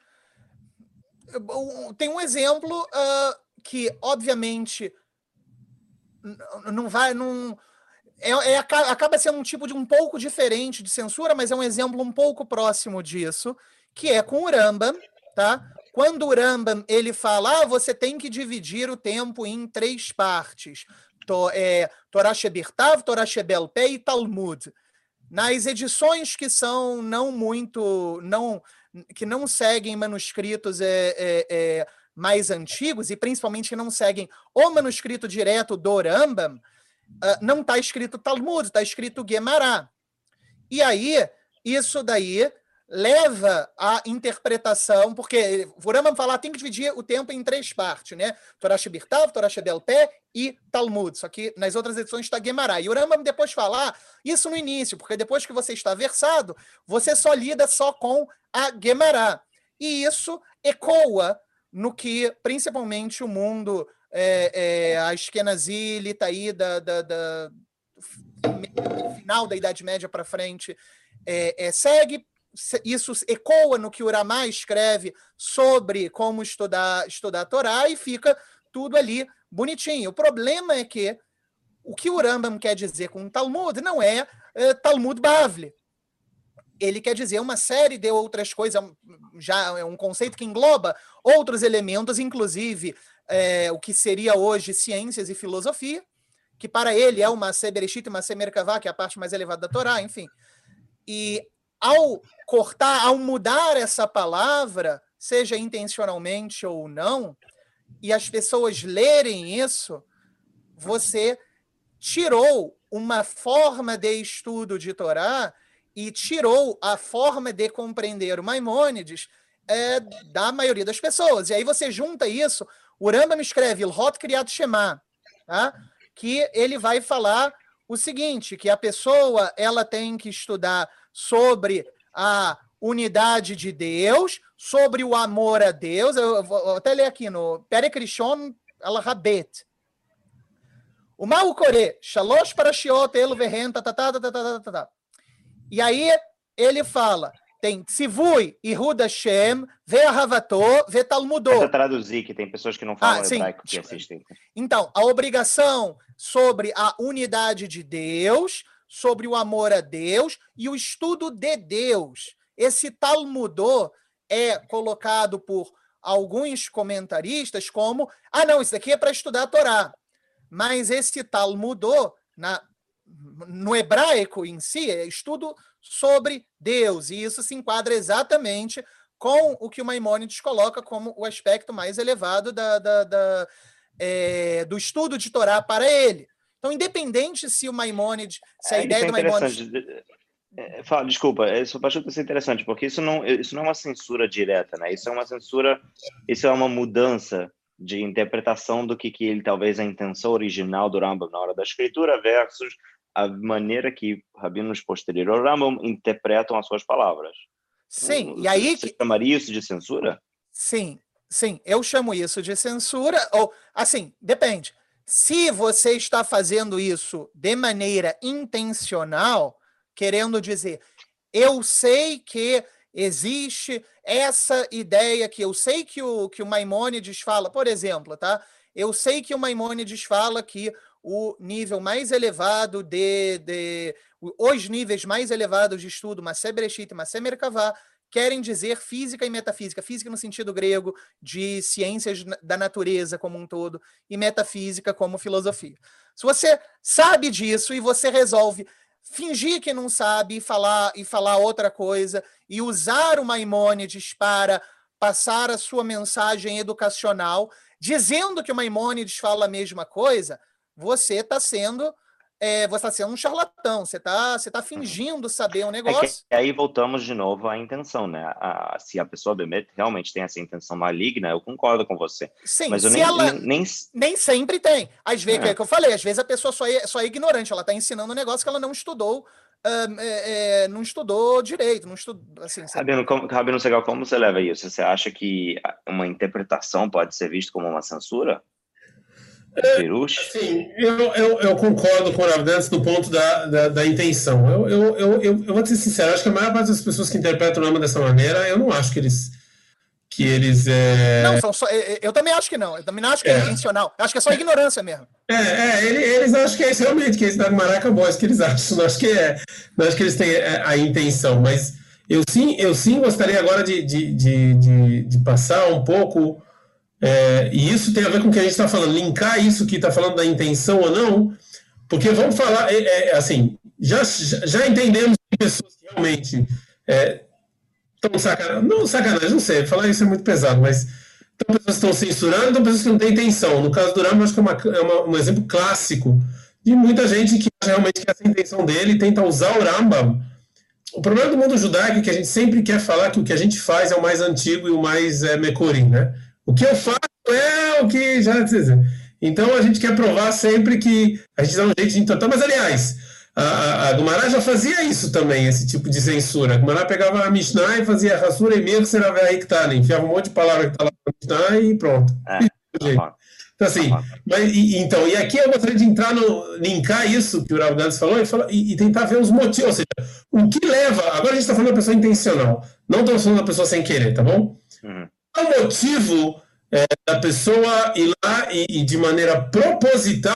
Tem um exemplo uh, que, obviamente, não vai. Não, é, é, acaba sendo um tipo de um pouco diferente de censura, mas é um exemplo um pouco próximo disso, que é com o Rambam, tá? Quando o Rambam ele fala, ah, você tem que dividir o tempo em três partes, to, é, Torah Shebirtav, Torah Shebelpé e Talmud. Nas edições que são não muito, não que não seguem manuscritos é, é, é mais antigos e principalmente que não seguem o manuscrito direto do Rambam, uh, não está escrito Talmud, está escrito Gemara. E aí, isso daí leva à interpretação, porque o Rambam falar tem que dividir o tempo em três partes, né? Torah Shebirtav, Torah Shebelpé e Talmud. Só que nas outras edições está Gemara. E o Rambam depois falar ah, isso no início, porque depois que você está versado, você só lida só com a Gemara. E isso ecoa no que principalmente o mundo é, é, a Eskenazi, Litaí, da, da, da, final da Idade Média para frente, é, é, segue. Isso ecoa no que o Ramá escreve sobre como estudar, estudar a Torá e fica tudo ali bonitinho. O problema é que o que o Rambam quer dizer com Talmud não é, é Talmud Bavli. Ele quer dizer uma série de outras coisas, já é um conceito que engloba outros elementos, inclusive é, o que seria hoje ciências e filosofia, que para ele é uma Sebereshit e uma Semerkavá, que é a parte mais elevada da Torá, enfim. E ao cortar, ao mudar essa palavra, seja intencionalmente ou não, e as pessoas lerem isso, você tirou uma forma de estudo de Torá e tirou a forma de compreender o Maimônides é, da maioria das pessoas. E aí você junta isso o Rambam escreve Ilhot Kriyat Shema, tá? que ele vai falar o seguinte, que a pessoa ela tem que estudar sobre a unidade de Deus, sobre o amor a Deus. Eu vou até ler aqui no Perekrishon al-Rabet. O Maukore, Shalosh Parashiot, tá, tá, tá, tá, tá, tá. E aí ele fala tem Tzivui e Ruda Shem, Ve'ahavatô, Ve'talmudô. Deixa eu traduzir, que tem pessoas que não falam ah, hebraico que assistem. Então, a obrigação sobre a unidade de Deus, sobre o amor a Deus e o estudo de Deus. Esse Talmudô é colocado por alguns comentaristas como, ah, não, isso daqui é para estudar a Torá. Mas esse Talmudô, na, no hebraico em si, é estudo sobre Deus. E isso se enquadra exatamente com o que o Maimônides coloca como o aspecto mais elevado da, da, da é, do estudo de Torá para ele. Então, independente se o Maimonides, se a É, ideia é do Maimonides. interessante. É, Fala, desculpa, isso eu acho que isso é interessante, porque isso não, isso não é uma censura direta, né? Isso é uma censura, isso é uma mudança de interpretação do que, que ele talvez a intenção original do Rambam na hora da escritura versus a maneira que rabinos posteriores ao Rambam interpretam as suas palavras. Sim, Hum, e aí Você chamaria isso de censura? Sim, sim, eu chamo isso de censura, ou assim, depende. Se você está fazendo isso de maneira intencional, querendo dizer, eu sei que existe essa ideia que eu sei que o, que o Maimônides fala, por exemplo, tá? Eu sei que o Maimônides fala que o nível mais elevado de, de os níveis mais elevados de estudo, Masé Bereshit e Masé Merkavá, querem dizer física e metafísica, física no sentido grego de ciências da natureza como um todo e metafísica como filosofia. Se você sabe disso e você resolve fingir que não sabe e falar e falar outra coisa e usar o Maimônides para passar a sua mensagem educacional, dizendo que o Maimônides fala a mesma coisa, você está sendo é, você está sendo um charlatão, você está você tá fingindo saber um É negócio. que aí voltamos de novo à intenção, né? A- se a pessoa realmente tem essa intenção maligna, eu concordo com você. Sim, Mas eu nem, ela nem, nem- sempre tem. Às vezes, É. é. que eu falei, às vezes a pessoa só é, só é ignorante, ela está ensinando um negócio que ela não estudou, é, é, não estudou direito, não estudou, assim? Rabino, como, Rabino Segal, como você leva isso? Você acha que uma interpretação pode ser vista como uma censura? Perush? Sim, eu, eu, eu concordo com o Ravdantes no ponto da, da, da intenção. Eu, eu, eu, eu, eu vou ser sincero, acho que a maior parte das pessoas que interpretam o nome dessa maneira, eu não acho que eles. Que eles é... Não, são só, é, é, eu também acho que não, eu também não acho que é, É. intencional, eu acho que é só ignorância mesmo. É, é ele- eles acham que é isso realmente, que é esse da é isso que eles acham. Não acho que, é, não acho que eles têm é, a intenção, mas eu sim, eu sim gostaria agora de, de, de, de, de passar um pouco, é, e isso tem a ver com o que a gente está falando, linkar isso que está falando da intenção ou não, porque vamos falar, é, é, assim, já, já entendemos que pessoas que realmente estão sacanagem, não sacanagem, não sei, falar isso é muito pesado, mas então pessoas estão censurando, então pessoas que não têm intenção. No caso do Rambam, acho que é, uma, é uma, um exemplo clássico de muita gente que realmente que essa é intenção dele e tenta usar o Rambam. O problema do mundo judaico é que a gente sempre quer falar que o que a gente faz é o mais antigo e o mais é, mecorim, né? O que eu faço é o que já... Então a gente quer provar sempre que a gente dá um jeito de entortar. Mas, aliás, a, a Gumará já fazia isso também, esse tipo de censura. A Gumará pegava a Mishnah e fazia Hassura e meio que será Veiktan, enfiava um monte de palavra que está lá na Mishnah e pronto. É, Jeito. tá. Então, assim, Tá mas, e, então, e aqui eu gostaria de entrar no. linkar isso que o Rav Gantz falou e, e- e tentar ver os motivos. Ou seja, o que leva. Agora a gente está falando da pessoa intencional, não estamos falando da pessoa sem querer, tá bom? Uhum. Qual o motivo é, da pessoa ir lá e, e, de maneira proposital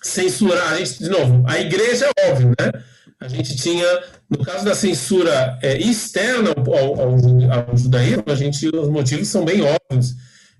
censurar? A gente, de novo, a igreja é óbvio, né? A gente tinha, no caso da censura é, externa ao, ao, ao judaísmo, a gente, os motivos são bem óbvios.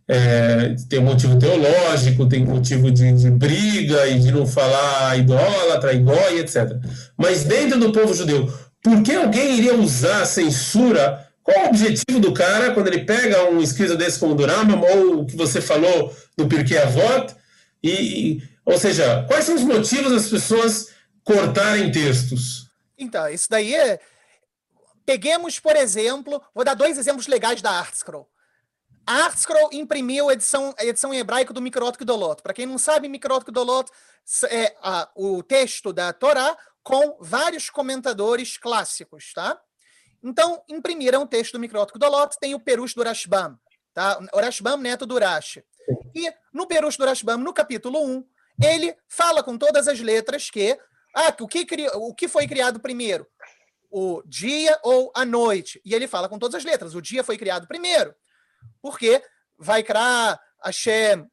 É, tem um motivo teológico, tem motivo de, de briga e de não falar idólatra, igói, etc. Mas dentro do povo judeu, por que alguém iria usar a censura? Qual o objetivo do cara quando ele pega um escrito desse como o ou o que você falou do Pirkei Avot? E, ou seja, quais são os motivos das pessoas cortarem textos? Então, isso daí é. Peguemos, por exemplo, vou dar dois exemplos legais da ArtScroll. A ArtScroll imprimiu a edição, a edição em hebraico do Microt Gdolot. Para quem não sabe, Microt Gdolot é a- o texto da Torá com vários comentadores clássicos, tá? Então, imprimiram o texto do Microt Gdolot, tem o Perush do Rashbam, tá? O Rashbam, neto do Rashi. E no Perush do Rashbam, no capítulo 1, ele fala com todas as letras que ah, o que, cri- o que foi criado primeiro? O dia ou a noite? E ele fala com todas as letras. O dia foi criado primeiro. Porque vai criar Hashem,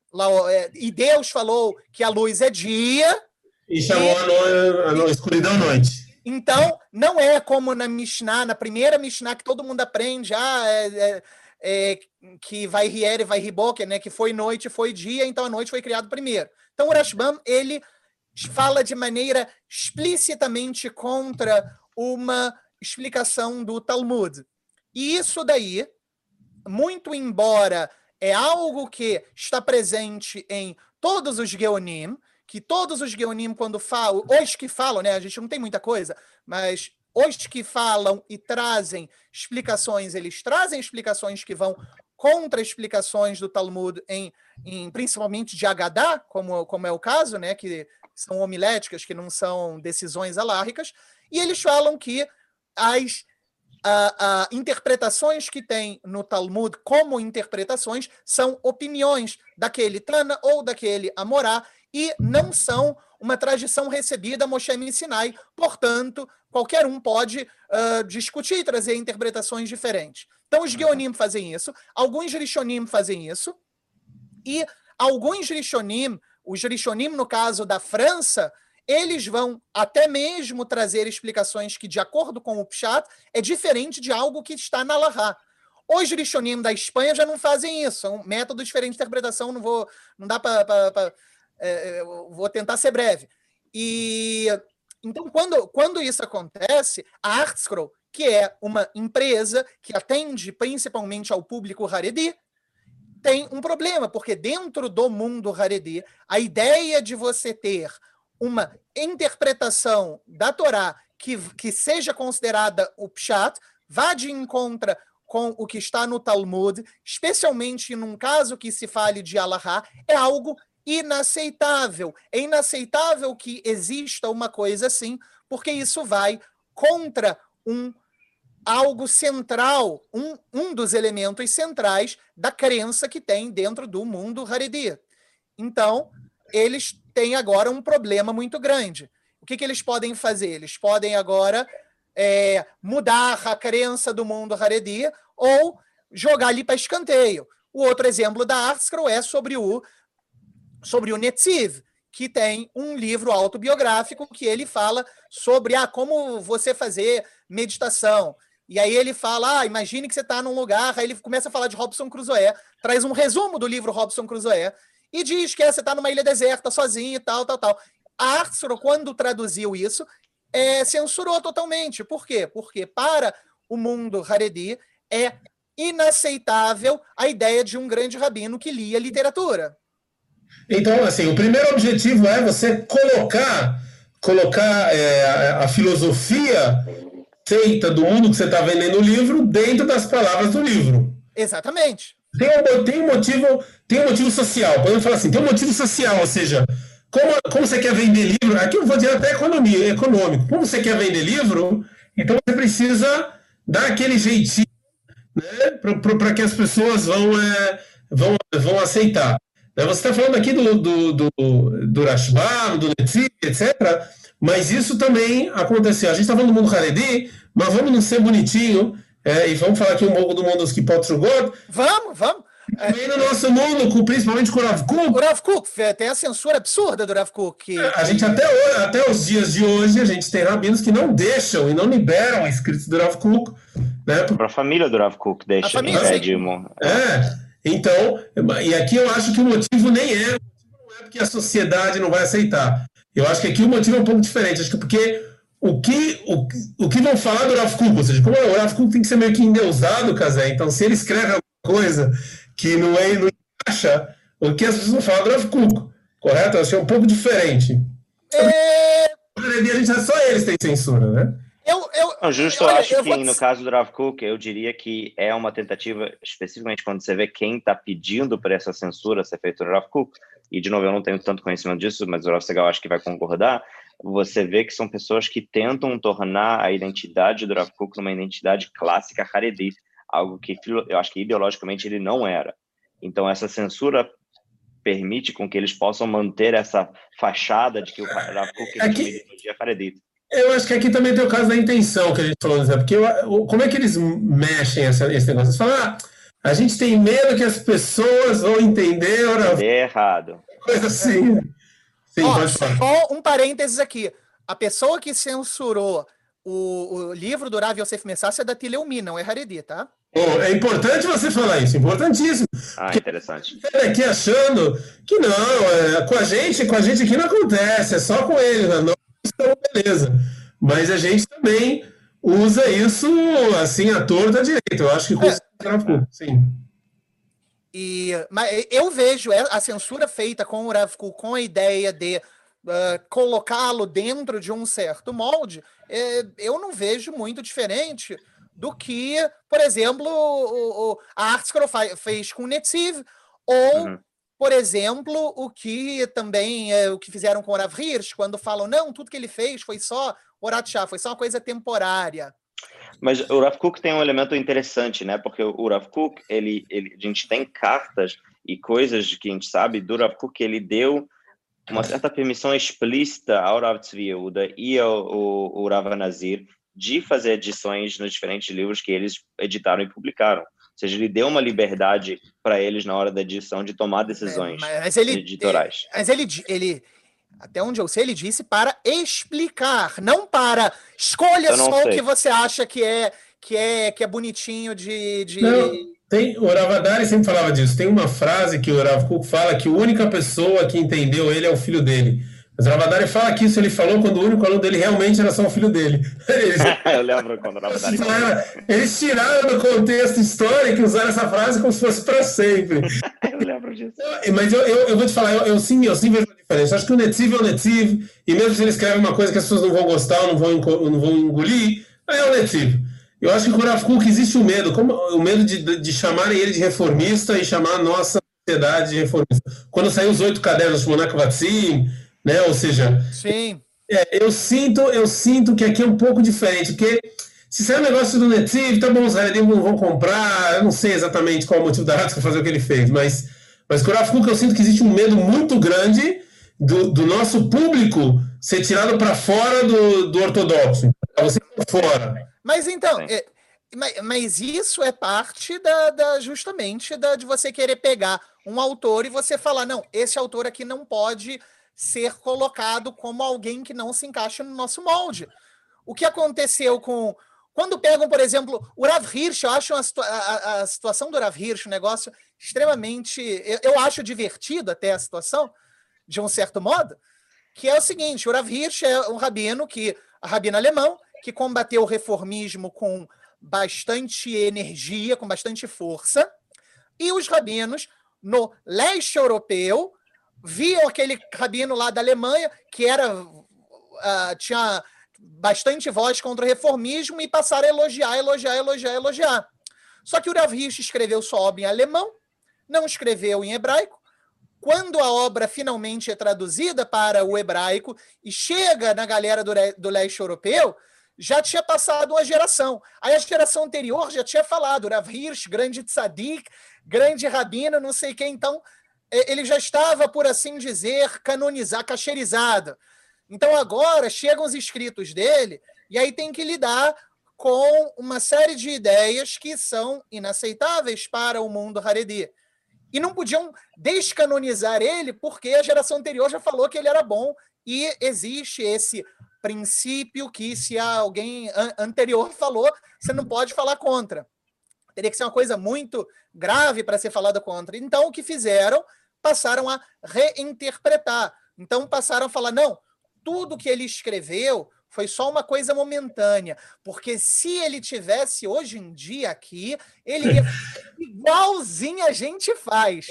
é, e Deus falou que a luz é dia, E chamou a, no, a no- escuridão à noite. Então não é como na Mishnah, na primeira Mishnah que todo mundo aprende, ah, é, é, é, que vai rier e vai riboque, né? Que foi noite, foi dia, então a noite foi criado primeiro. Então o Rashbam, ele fala de maneira explicitamente contra uma explicação do Talmud. E isso daí, muito embora é algo que está presente em todos os Geonim, que todos os Geonim, quando falam, os que falam, né? A gente não tem muita coisa, mas os que falam e trazem explicações, eles trazem explicações que vão contra explicações do Talmud, em, em principalmente de Agadá, como, como é o caso, né? Que são homiléticas, que não são decisões alárricas, e eles falam que as uh, interpretações que tem no Talmud como interpretações são opiniões daquele Tana ou daquele Amorá e não são uma tradição recebida Moshe Sinai, portanto, qualquer um pode uh, discutir e trazer interpretações diferentes. Então, os Geonim fazem isso, alguns Rishonim fazem isso, e alguns Rishonim, os Rishonim, no caso da França, eles vão até mesmo trazer explicações que, de acordo com o Pshat, é diferente de algo que está na Lahá. Os Rishonim da Espanha já não fazem isso, é um método diferente de interpretação, não vou, não dá para, é, é vou tentar ser breve. E então, quando, quando isso acontece, a Artscroll, que é uma empresa que atende principalmente ao público Haredi, tem um problema, porque dentro do mundo Haredi, a ideia de você ter uma interpretação da Torá que, que seja considerada o Pshat, vá de encontro com o que está no Talmud, especialmente num caso que se fale de Allahá, é algo inaceitável. É inaceitável que exista uma coisa assim, porque isso vai contra um algo central, um, um dos elementos centrais da crença que tem dentro do mundo Haredi. Então, eles têm agora um problema muito grande. O que, que eles podem fazer? Eles podem agora é, mudar a crença do mundo Haredi ou jogar ali para escanteio. O outro exemplo da Artscroll é sobre o, sobre o Netziv, que tem um livro autobiográfico que ele fala sobre ah, como você fazer meditação. E aí ele fala, ah, imagine que você está num lugar, aí ele começa a falar de Robson Crusoe, traz um resumo do livro Robson Crusoe, e diz que é, você está numa ilha deserta, sozinho e tal, tal, tal. A Arthur, quando traduziu isso, é, censurou totalmente. Por quê? Porque para o mundo Haredi é inaceitável a ideia de um grande rabino que lia literatura. Então, assim, o primeiro objetivo é você colocar, colocar é, a, a filosofia feita do mundo que você está vendendo no livro dentro das palavras do livro. Exatamente. Tem um, tem um motivo, tem um motivo social. Podemos falar assim, tem um motivo social, ou seja, como, como você quer vender livro, aqui eu vou dizer até economia, econômico. Como você quer vender livro, então você precisa dar aquele jeitinho né, para que as pessoas vão, é, vão, vão aceitar. Né, você está falando aqui do, do, do, do Rashbam, do Netzi, etc. Mas isso também aconteceu. A gente está falando do mundo Haredi, mas vamos não ser bonitinho é, e vamos falar aqui um pouco do mundo dos Kipotrugod. Vamos, vamos. Também no nosso mundo, principalmente com o Rav Kuk. O Rav Kuk, tem a censura absurda do Rav Kuk. Que... A gente até, hoje, até os dias de hoje, a gente tem rabinos que não deixam e não liberam escritos do Rav Kuk. Né? Para a família do Rav Kuk deixa. A família, né, É, então, e aqui eu acho que o motivo nem é, não é porque a sociedade não vai aceitar. Eu acho que aqui o motivo é um pouco diferente. Acho que porque o que, o, o que vão falar do Rav Kuk? Ou seja, como o Rav Kuk tem que ser meio que endeusado, Casé, então se ele escreve alguma coisa que não, é, não encaixa, o que as pessoas vão falar do Rav Kuk, correto? Eu achei um pouco diferente. É... A gente é só eles têm censura, né? Eu, eu, não, justo, eu, acho eu que no caso do Rav Kuk, eu diria que é uma tentativa, especificamente quando você vê quem está pedindo para essa censura ser feita no Rav Kuk, e de novo, eu não tenho tanto conhecimento disso, mas o Rav Segal acho que vai concordar, você vê que são pessoas que tentam tornar a identidade do Rav Kuk uma identidade clássica Haredi, algo que eu acho que ideologicamente ele não era. Então essa censura permite com que eles possam manter essa fachada de que o Rav Kuk é uma ideologia Haredi. Eu acho que aqui também tem o caso da intenção que a gente falou, né? porque eu, como é que eles mexem essa, esse negócio? Eles falam, ah, a gente tem medo que as pessoas vão entender. Ora... É errado. Coisa assim. Sim, Ó, só um parênteses aqui. A pessoa que censurou o, o livro do Rav Yosef Messassi é da Tileumi, não é Haredi, tá? Oh, é importante você falar isso, importantíssimo. Ah, interessante. Você aqui achando que não, é, com a gente, com a gente aqui não acontece, é só com ele, né? não, então beleza. Mas a gente também usa isso assim à torta direita. Eu acho que com é. sim. E, mas eu vejo a censura feita com o Rav com a ideia de uh, colocá-lo dentro de um certo molde, é, eu não vejo muito diferente do que, por exemplo, o, o, a Artscroll fez com o Netziv, ou, uhum. Por exemplo, o que também é, o que fizeram com o Rav Hirsch, quando falam, não, tudo que ele fez foi só Horat foi só uma coisa temporária. Mas o Rav Kook tem um elemento interessante, né? Porque o Rav Kook, ele, ele, a gente tem cartas e coisas que a gente sabe do Rav Kook, ele deu uma certa permissão explícita ao Rav Tzvi e ao, ao, ao Rav Nazir de fazer edições nos diferentes livros que eles editaram e publicaram. Ou seja, ele deu uma liberdade para eles na hora da edição de tomar decisões é, mas ele, editorais. É, mas ele, ele, até onde eu sei, ele disse para explicar, não para escolha só sei. o que você acha que é que é que é bonitinho de, de... Não, tem, o Ravadari sempre falava disso. Tem uma frase que o Rav Kuk fala que a única pessoa que entendeu ele é o filho dele. Mas o Ravadari fala que isso ele falou quando o único aluno dele realmente era só o filho dele. Eles, eu lembro quando o Ravadari falou. Eles tiraram do contexto histórico e usaram essa frase como se fosse para sempre. eu lembro disso. Mas eu, eu, eu vou te falar, eu, eu, sim, eu sim vejo uma diferença. Acho que o Netiv é o Netiv, e mesmo se ele escreve uma coisa que as pessoas não vão gostar ou não vão, não vão engolir, é o Netiv. Eu acho que com o Rav Kuk existe o medo, como, o medo de, de chamarem ele de reformista e chamar a nossa sociedade de reformista. Quando saiu os oito cadernos de Monaco Vatsim, né? Ou seja, Sim. É, eu sinto, eu sinto que aqui é um pouco diferente, porque se sair um negócio do Netiv, tá bom, os Haredim não vão comprar, eu não sei exatamente qual é o motivo da Ratka fazer o que ele fez, mas, mas Rav eu sinto que existe um medo muito grande do, do nosso público ser tirado para fora do, do ortodoxo. Você fora. Mas então, é, mas, mas, isso é parte da, da justamente da, de você querer pegar um autor e você falar, não, esse autor aqui não pode ser colocado como alguém que não se encaixa no nosso molde. O que aconteceu com. Quando pegam, por exemplo, o Rav Hirsch, eu acho a, a, a situação do Rav Hirsch um negócio extremamente. Eu, eu, acho divertido até a situação, de um certo modo, que é o seguinte: o Rav Hirsch é um rabino que. rabino alemão, que combateu o reformismo com bastante energia, com bastante força, e os rabinos no leste europeu viam aquele rabino lá da Alemanha, que era uh, tinha bastante voz contra o reformismo, e passaram a elogiar, elogiar, elogiar, elogiar. Só que o Rav Hirsch escreveu sua obra em alemão, não escreveu em hebraico. Quando a obra finalmente é traduzida para o hebraico e chega na galera do, do leste europeu, já tinha passado uma geração. Aí a geração anterior já tinha falado, Rav Hirsch, grande tzadik, grande rabino, não sei quem. Então, ele já estava, por assim dizer, canonizado, cacherizado. Então agora chegam os escritos dele e aí tem que lidar com uma série de ideias que são inaceitáveis para o mundo Haredi. E não podiam descanonizar ele porque a geração anterior já falou que ele era bom e existe esse princípio que se alguém anterior falou, você não pode falar contra. Teria que ser uma coisa muito grave para ser falada contra. Então, o que fizeram? Passaram a reinterpretar. Então, passaram a falar: não, tudo que ele escreveu foi só uma coisa momentânea, porque se ele tivesse hoje em dia aqui, ele ia igualzinho a gente faz.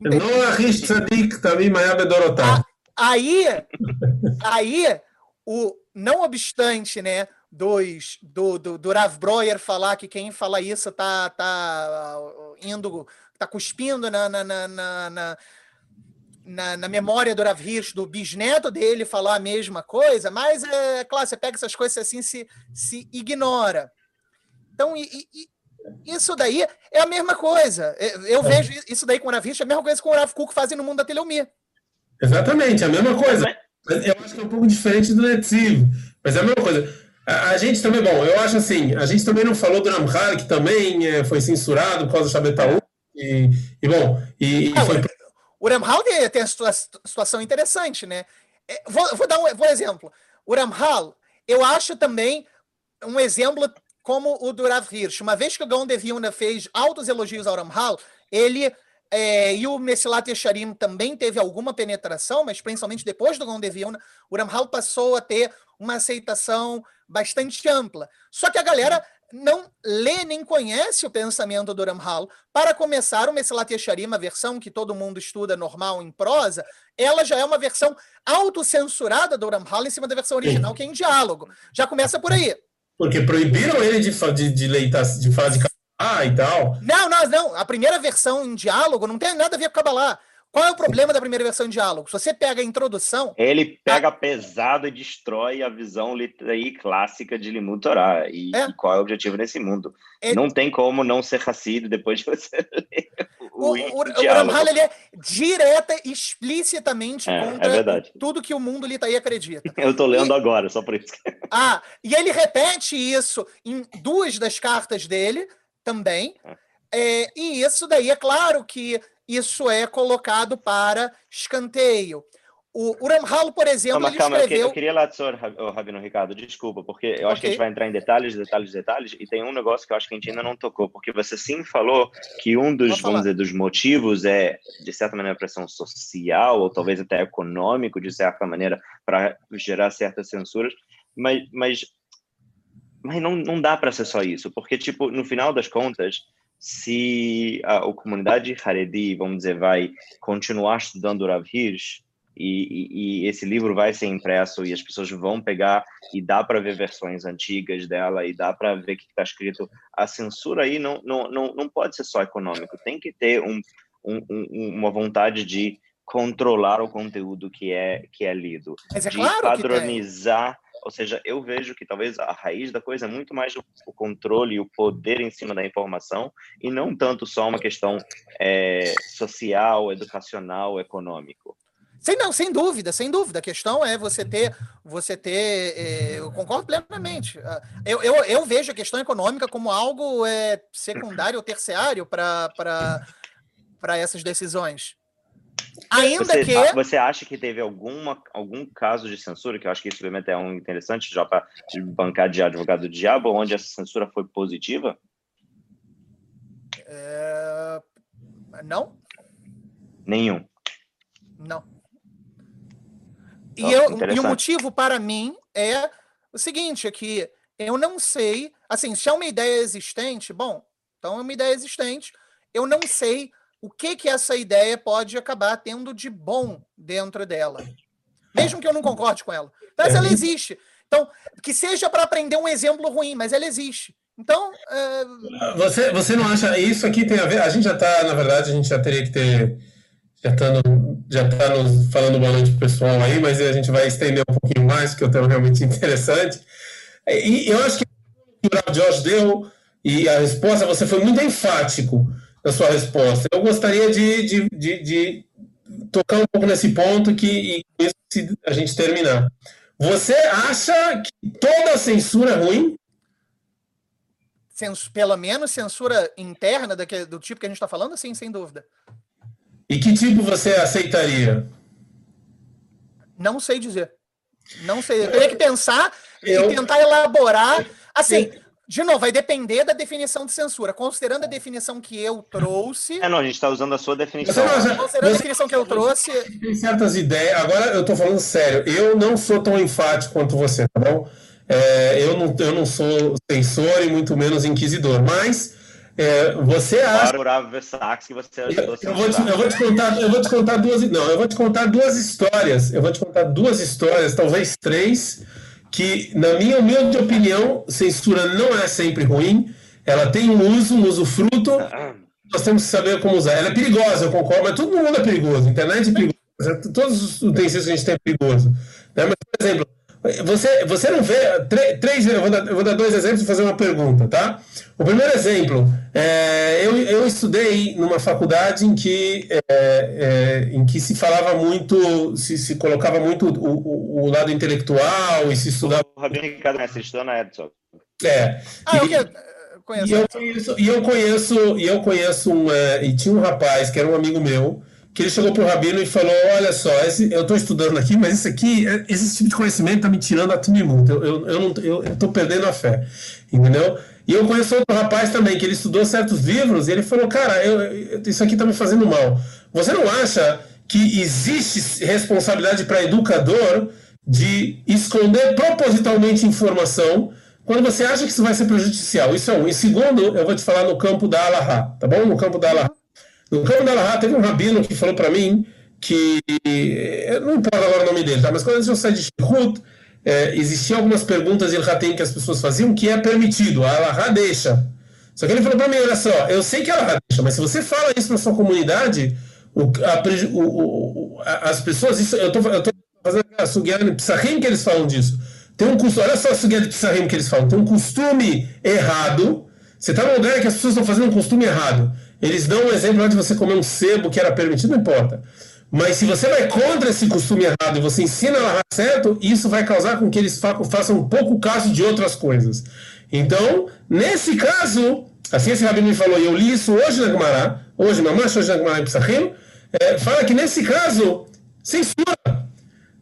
Não arrisca também Dorotá. Aí, aí, o não obstante, né, dos, do, do, do Rav Breuer falar que quem fala isso tá, tá indo, tá cuspindo na, na, na, na na, na, memória do Rav Hirsch, do bisneto dele falar a mesma coisa, mas é claro, você pega essas coisas assim, se, se ignora. Então, e, e, isso daí é a mesma coisa. Eu é. vejo isso daí com o Rav Hirsch, é a mesma coisa que o Rav Kuk fazem no mundo da Teleomia. Exatamente, é a mesma coisa. Eu acho que é um pouco diferente do Netziv, mas é a mesma coisa. A, a, gente também, bom, eu acho assim, a gente também não falou do Ramhar, que também é, foi censurado por causa do Shabetaú, e, e bom, e, ah, foi... O Ramhal tem, uma situação interessante, né? É, vou, vou dar um, vou exemplo. O Ramhal, eu acho também um exemplo como o do Rav Hirsch. Uma vez que o Gaon de Vilna fez altos elogios ao Ramhal, ele é, e o Messilat Yesharim também teve alguma penetração, mas principalmente depois do Gaon de Vilna, o Ramhal passou a ter uma aceitação bastante ampla. Só que a galera não lê nem conhece o pensamento do Ramhal. Para começar, o Mesilat Yesharim, a versão que todo mundo estuda normal em prosa, ela já é uma versão autocensurada do Ramhal em cima da versão original, que é em diálogo. Já começa por aí. Porque proibiram ele de, de, de, leitar, de falar de Kabbalah e tal. Não, não, não. A primeira versão em diálogo não tem nada a ver com Kabbalah. Qual é o problema da primeira versão de diálogo? Se você pega a introdução. Ele pega a... pesado e destrói a visão aí clássica de Limut Torah. E, é. e, qual é o objetivo nesse mundo? É... Não tem como não ser racido depois de você ler o, o, o, o Ramhal ele é direta, explicitamente é, contra é tudo que o mundo litaí acredita. Eu estou lendo e... agora, só por isso. ah, e ele repete isso em duas das cartas dele também. É. É, e isso daí, é claro que isso é colocado para escanteio. O, o Ramhal, por exemplo, calma, ele calma, escreveu... Eu queria lá, senhor Rabino Ricardo, desculpa, porque eu okay. acho que a gente vai entrar em detalhes, detalhes, detalhes, e tem um negócio que eu acho que a gente ainda não tocou, porque você sim falou que um dos, vamos dizer, dos motivos é, de certa maneira, pressão social, ou talvez até econômico, de certa maneira, para gerar certas censuras, mas, mas, mas não, não dá para ser só isso, porque, tipo, no final das contas, se a, a comunidade Haredi, vamos dizer, vai continuar estudando Rav Hirsch, e, e, e, esse livro vai ser impresso e as pessoas vão pegar e dá para ver versões antigas dela e dá para ver o que está escrito. A censura aí não, não, não, não pode ser só econômico, tem que ter um, um, um, uma vontade de controlar o conteúdo que é que é lido, é de claro padronizar ou seja, eu vejo que talvez a raiz da coisa é muito mais o controle e o poder em cima da informação e não tanto só uma questão é, social, educacional, econômico. Sem, não, sem dúvida, sem dúvida. A questão é você ter, você ter, é, eu concordo plenamente. Ah, eu, eu, eu, vejo a questão econômica como algo é, secundário ou terciário para essas decisões. Ainda você, que. Você acha que teve alguma, algum caso de censura, que eu acho que isso realmente é um interessante, já para bancar de advogado do diabo, onde essa censura foi positiva? É... Não? Nenhum. Não. E, eu, e o motivo para mim é o seguinte: é que eu não sei. Assim, se é uma ideia existente, bom, então é uma ideia existente. Eu não sei o que que essa ideia pode acabar tendo de bom dentro dela. Mesmo que eu não concorde com ela. Mas ela existe. Então, que seja para aprender um exemplo ruim, mas ela existe. Então. É... Você, você não acha. Isso aqui tem a ver. A gente já está, na verdade, a gente já teria que ter. Já está já tá nos falando boa noite pessoal aí, mas a gente vai estender um pouquinho mais, que é um tema realmente interessante. E eu acho que o George deu, e a resposta, você foi muito enfático da sua resposta. Eu gostaria de, de, de, de tocar um pouco nesse ponto que, e isso a gente terminar. Você acha que toda censura é ruim? Cens, pelo menos censura interna do, que, do tipo que a gente está falando, sim, sem dúvida. E que tipo você aceitaria? Não sei dizer. Não sei. Eu teria que pensar eu... e tentar elaborar. Assim, de novo, vai depender da definição de censura. Considerando a definição que eu trouxe. É, não, a gente está usando a sua definição. Você, Considerando a definição que eu trouxe. Tem certas ideias. Agora eu estou falando sério. Eu não sou tão enfático quanto você, tá bom? É, eu, não, eu não sou censor e muito menos inquisidor. Mas é, você acha. que você ajudou eu, eu, vou te, eu vou te contar, eu vou te contar duas. Não, eu vou te contar duas histórias. Eu vou te contar duas histórias, talvez três que, na minha humilde opinião, censura não é sempre ruim, ela tem um uso, um uso fruto, nós temos que saber como usar. Ela é perigosa, eu concordo, mas todo mundo é perigoso, a internet é perigosa, todos os utensílios que a gente tem é perigoso. Né? Mas, por exemplo, você, você não vê. Três, eu, vou dar, eu vou dar dois exemplos e fazer uma pergunta, tá? O primeiro exemplo, é, eu, eu estudei numa faculdade em que, é, é, em que se falava muito, se, se colocava muito o, o, lado intelectual e se estudava. O Rabino Ricardo? Você estudou na Edson. É. Ah, e, eu conheço. E eu conheço, e eu conheço, e eu conheço um, é, e tinha um rapaz que era um amigo meu que ele chegou para o Rabino e falou: Olha só, esse, eu estou estudando aqui, mas isso aqui, é, esse tipo de conhecimento está me tirando a tudo Eu, eu, eu, estou perdendo a fé. Entendeu? E eu conheço outro rapaz também, que ele estudou certos livros e ele falou: Cara, eu, isso aqui está me fazendo mal. Você não acha que existe responsabilidade para educador de esconder propositalmente informação quando você acha que isso vai ser prejudicial. Isso é um. E segundo, eu vou te falar no campo da Alaha, tá bom? No campo da Alaha. No campo da Alaha, teve um rabino que falou para mim que. Não importa agora o nome dele, tá? Mas quando eu saí de Shihut, é, existiam algumas perguntas de que as pessoas faziam que é permitido. A Alaha deixa. Só que ele falou para mim: olha só, eu sei que ela deixa, mas se você fala isso para sua comunidade, o, a, o, o, as pessoas. Isso, eu estou fazendo a Sugiane Psahim que eles falam disso. Tem um costume, olha só a Sugiane Psahim que eles falam. Tem um costume errado. Você está num lugar que as pessoas estão fazendo um costume errado. Eles dão um exemplo lá de você comer um sebo que era permitido, não importa. Mas se você vai contra esse costume errado e você ensina lá certo, isso vai causar com que eles façam um pouco caso de outras coisas. Então, nesse caso, assim esse rabino me falou, e eu li isso hoje na Gemara, hoje, mamãe, hoje na Gemara em Psachim, é, fala que nesse caso, censura,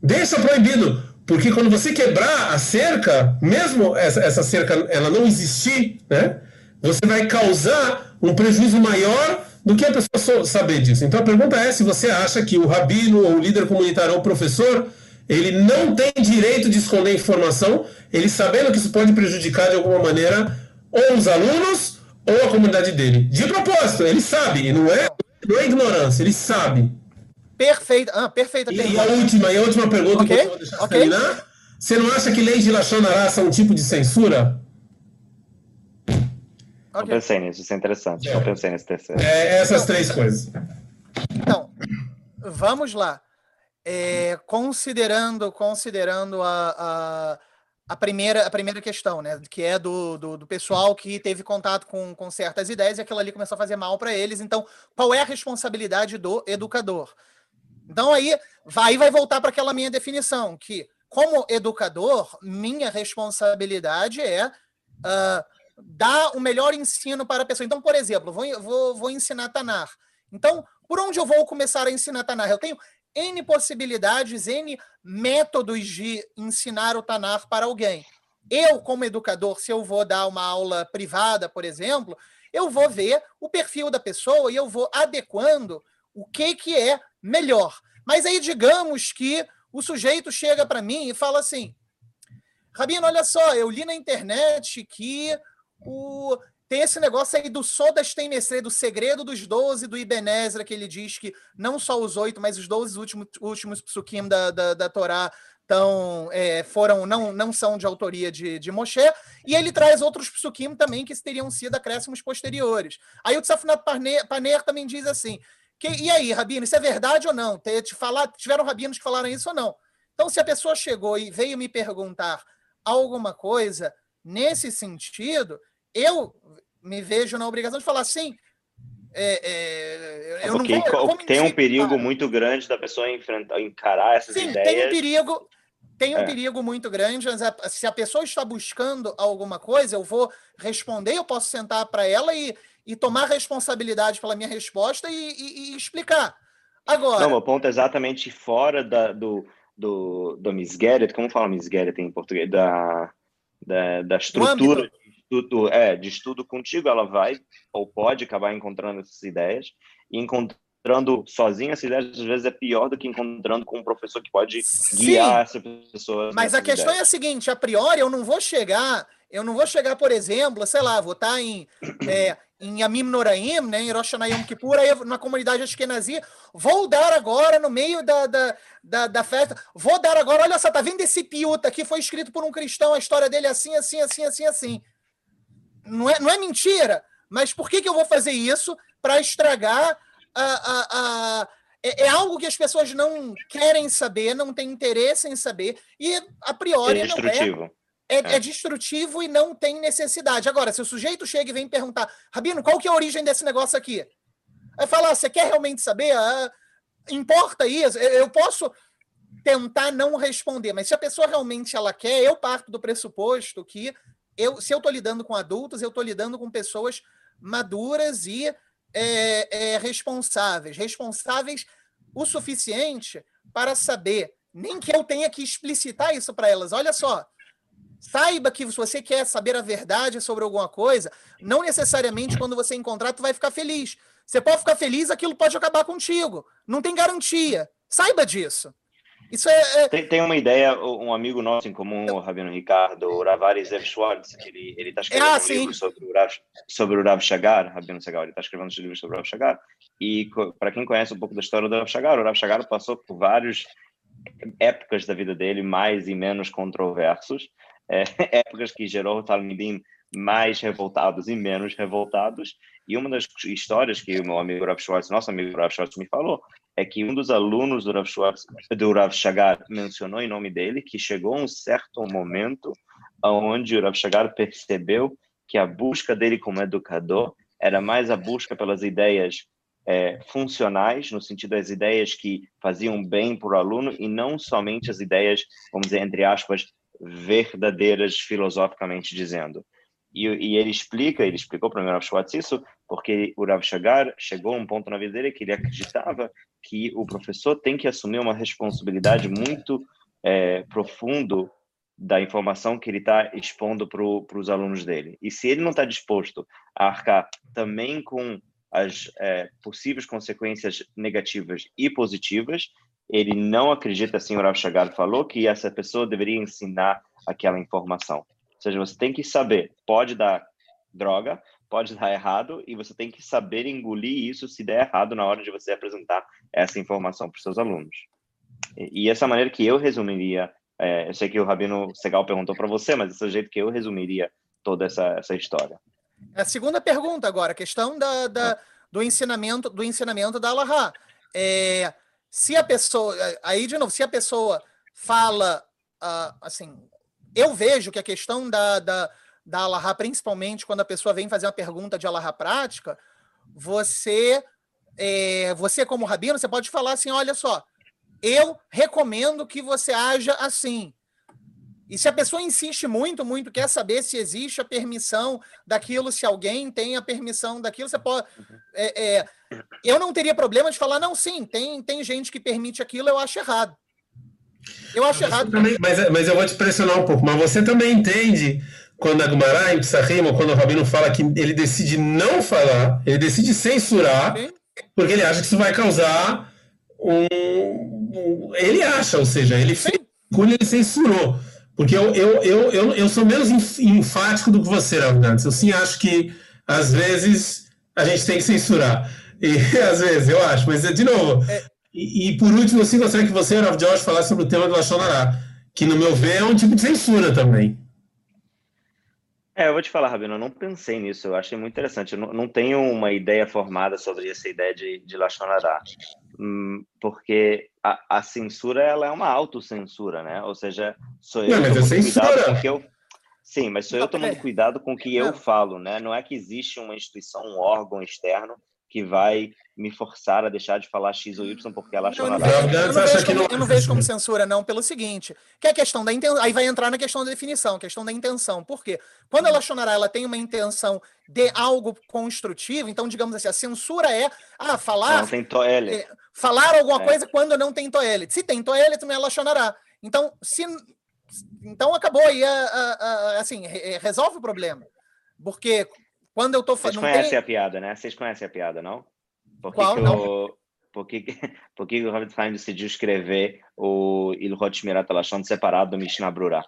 deixa proibido, porque quando você quebrar a cerca, mesmo essa, essa cerca ela não existir, né, você vai causar um prejuízo maior do que a pessoa saber disso. Então a pergunta é se você acha que o rabino, ou o líder comunitário, ou o professor, ele não tem direito de esconder informação, ele sabendo que isso pode prejudicar de alguma maneira ou os alunos ou a comunidade dele. De propósito, ele sabe, não é, não é ignorância, ele sabe. Perfeito, ah, perfeita e, pergunta. E a última, e a última pergunta okay. que eu vou deixar okay. terminar. Você não acha que leis de Lachonará são um tipo de censura? Okay. Eu pensei nisso, isso é interessante. É. Eu pensei nesse terceiro. É, essas três coisas. Então, vamos lá. É, considerando considerando a, a, a, primeira, a primeira questão, né, que é do, do, do, pessoal que teve contato com, com certas ideias e aquilo ali começou a fazer mal para eles. Então, qual é a responsabilidade do educador? Então, aí vai, vai voltar para aquela minha definição, que, como educador, minha responsabilidade é uh, dar o melhor ensino para a pessoa. Então, por exemplo, vou, vou, vou ensinar Tanar. Então, por onde eu vou começar a ensinar Tanar? Eu tenho N possibilidades, N métodos de ensinar o Tanar para alguém. Eu, como educador, se eu vou dar uma aula privada, por exemplo, eu vou ver o perfil da pessoa e eu vou adequando o que, que é melhor. Mas aí, digamos que o sujeito chega para mim e fala assim: Rabino, olha só, eu li na internet que o tem esse negócio aí do Soda Steinmestre, do segredo dos doze do Ibenezra, que ele diz que não só os oito, mas os doze últimos, últimos psukim da, da, da Torá tão, é, foram, não, não são de autoria de, de Moshe, e ele traz outros psukim também que teriam sido acréscimos posteriores. Aí o Tsafunat Paner, Paner também diz assim, que, e aí, Rabino, isso é verdade ou não? Te, te falar, tiveram rabinos que falaram isso ou não? Então, se a pessoa chegou e veio me perguntar alguma coisa nesse sentido, eu me vejo na obrigação de falar assim. É, é, eu Porque não vou, tem um perigo muito grande da pessoa enfrentar, encarar essas Sim, ideias. Tem um perigo, tem um é. perigo muito grande. Se a pessoa está buscando alguma coisa, eu vou responder, eu posso sentar para ela e, e tomar responsabilidade pela minha resposta e, e, e explicar. Agora. Não, meu ponto é exatamente fora da, do, do, do misgueret, como fala misgueret em português? Da, da, da estrutura estudo, é, de estudo contigo, ela vai ou pode acabar encontrando essas ideias e encontrando sozinha essas ideias às vezes é pior do que encontrando com um professor que pode Sim, guiar essa pessoa. Mas a questão ideias. é a seguinte, a priori eu não vou chegar, eu não vou chegar, por exemplo, sei lá, vou estar em é, em Yamim Noraim, né, em Rosh Hashanah Kippur, aí na comunidade Ashkenazi, vou dar agora, no meio da, da, da, da, festa, vou dar agora, olha só, tá vendo esse piuta aqui, foi escrito por um cristão, a história dele é assim, assim, assim, assim, assim não é, não é mentira, mas por que, que eu vou fazer isso para estragar a, a, a é, é, algo que as pessoas não querem saber, não têm interesse em saber, e a priori é destrutivo. não é. É, é. é, destrutivo e não tem necessidade. Agora, se o sujeito chega e vem perguntar, Rabino, qual que é a origem desse negócio aqui? Aí falar, ah, você quer realmente saber? Ah, importa isso? Eu posso tentar não responder, mas se a pessoa realmente ela quer, eu parto do pressuposto que eu, se eu estou lidando com adultos, eu estou lidando com pessoas maduras e é, é, responsáveis. Responsáveis o suficiente para saber, nem que eu tenha que explicitar isso para elas. Olha só, saiba que se você quer saber a verdade sobre alguma coisa, não necessariamente quando você encontrar, tu vai ficar feliz. Você pode ficar feliz, aquilo pode acabar contigo. Não tem garantia. Saiba disso. Isso é, é... Tem, tem, uma ideia, um amigo nosso em comum, o Rabino Ricardo, o Ravari Zev Schwartz, ele está escrevendo ah, um sim. livro sobre o Rav, sobre o Rav Shagar, Rabino Segal, ele está escrevendo um livro sobre o Rav Shagar, e para quem conhece um pouco da história do Rav Shagar, o Rav Shagar passou por várias épocas da vida dele, mais e menos controversos, é, épocas que gerou Talmidim mais revoltados e menos revoltados, e uma das histórias que o meu amigo Rav Schwartz, nosso amigo Rav Schwartz me falou, é que um dos alunos do Rav Schwartz, do Rav mencionou em nome dele que chegou um certo momento onde o Rav Shagar percebeu que a busca dele como educador era mais a busca pelas ideias é, funcionais, no sentido das ideias que faziam bem para o aluno e não somente as ideias, vamos dizer, entre aspas, verdadeiras filosoficamente dizendo. E, e, ele explica, ele explicou para o Rav Schwartz isso, porque o Rav Shagar chegou a um ponto na vida dele que ele acreditava que o professor tem que assumir uma responsabilidade muito é, profundo da informação que ele está expondo para os alunos dele. E se ele não está disposto a arcar também com as é, possíveis consequências negativas e positivas, ele não acredita, assim o Rav Shagar falou, que essa pessoa deveria ensinar aquela informação seja, você tem que saber, pode dar droga, pode dar errado, e você tem que saber engolir isso se der errado na hora de você apresentar essa informação para os seus alunos. E, e essa maneira que eu resumiria, é, eu sei que o Rabino Segal perguntou para você, mas esse é o jeito que eu resumiria toda essa, essa história. A segunda pergunta agora, a questão da, da do ensinamento do ensinamento da Allahá. É, se a pessoa, aí de novo, se a pessoa fala uh, assim, eu vejo que a questão da, da, da Alahá, principalmente quando a pessoa vem fazer uma pergunta de Alahá prática, você, é, você como rabino, você pode falar assim, olha só, eu recomendo que você haja assim. E se a pessoa insiste muito, muito, quer saber se existe a permissão daquilo, se alguém tem a permissão daquilo, você pode. É, é, eu não teria problema de falar, não, sim, tem, tem gente que permite aquilo, eu acho errado. Eu acho errado. Também, mas, mas eu vou te pressionar um pouco. Mas você também entende quando a Gumará em Psahim, ou quando o Rabino fala que ele decide não falar, ele decide censurar, Sim. porque ele acha que isso vai causar um. um ele acha, ou seja, ele fez quando ele censurou. Porque eu, eu, eu, eu, eu sou menos enfático do que você, Ravinantes. Eu sim acho que, às vezes, a gente tem que censurar. E às vezes, eu acho, mas de novo, é, e, e, por último, assim, gostaria que você, Rav Josh, falasse sobre o tema do Lachonará, que, no meu ver, é um tipo de censura também. É, eu vou te falar, Rabino, eu não pensei nisso, eu achei muito interessante. Eu não, não tenho uma ideia formada sobre essa ideia de, de Lachonará, hum, porque a, a, censura ela é uma autocensura, né? Ou seja, sou eu não, mas é censura. eu Sim, mas sou eu tomando cuidado com o que eu falo, né? Não é que existe uma instituição, um órgão externo que vai me forçar a deixar de falar X ou Y porque ela acha eu, não vejo, eu, não vejo como, eu não vejo como censura, não, pelo seguinte, que é a questão da intenção, aí vai entrar na questão da definição, questão da intenção. Por quê? Quando ela Shonará ela tem uma intenção de algo construtivo, então, digamos assim, a censura é ah, falar. Não tem toele. É, falar alguma é. coisa quando não tem toele. Se tem toele, também ela Shonará. Então, se. Então acabou aí, a, a, a, assim, resolve o problema. Porque quando eu tô falando. Vocês conhecem tem... a piada, né? Vocês conhecem a piada, não? Por que Qual? Que não. O... Por que, por que o Rav Chaim decidiu escrever o Ilhot Shmirat Alashon separado do Mishnah Brura?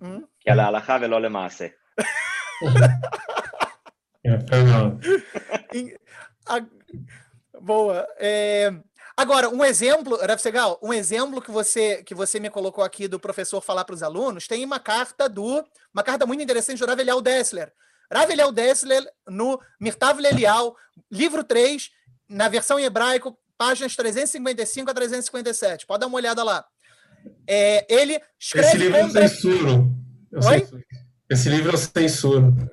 Hum? Que é a Alaha velo lemase. Boa. É... Agora, um exemplo, Rav Segal, um exemplo que você que você me colocou aqui do professor falar para os alunos, tem uma carta do, uma carta muito interessante do Rav Eliel Dessler, Rav Eliel Dessler, no Mirtav Lelial, livro 3, na versão em hebraico, páginas 355 a 357. Pode dar uma olhada lá. É, ele escreve. Esse livro contra... eu censuro. Eu? Censuro. Esse livro eu censuro.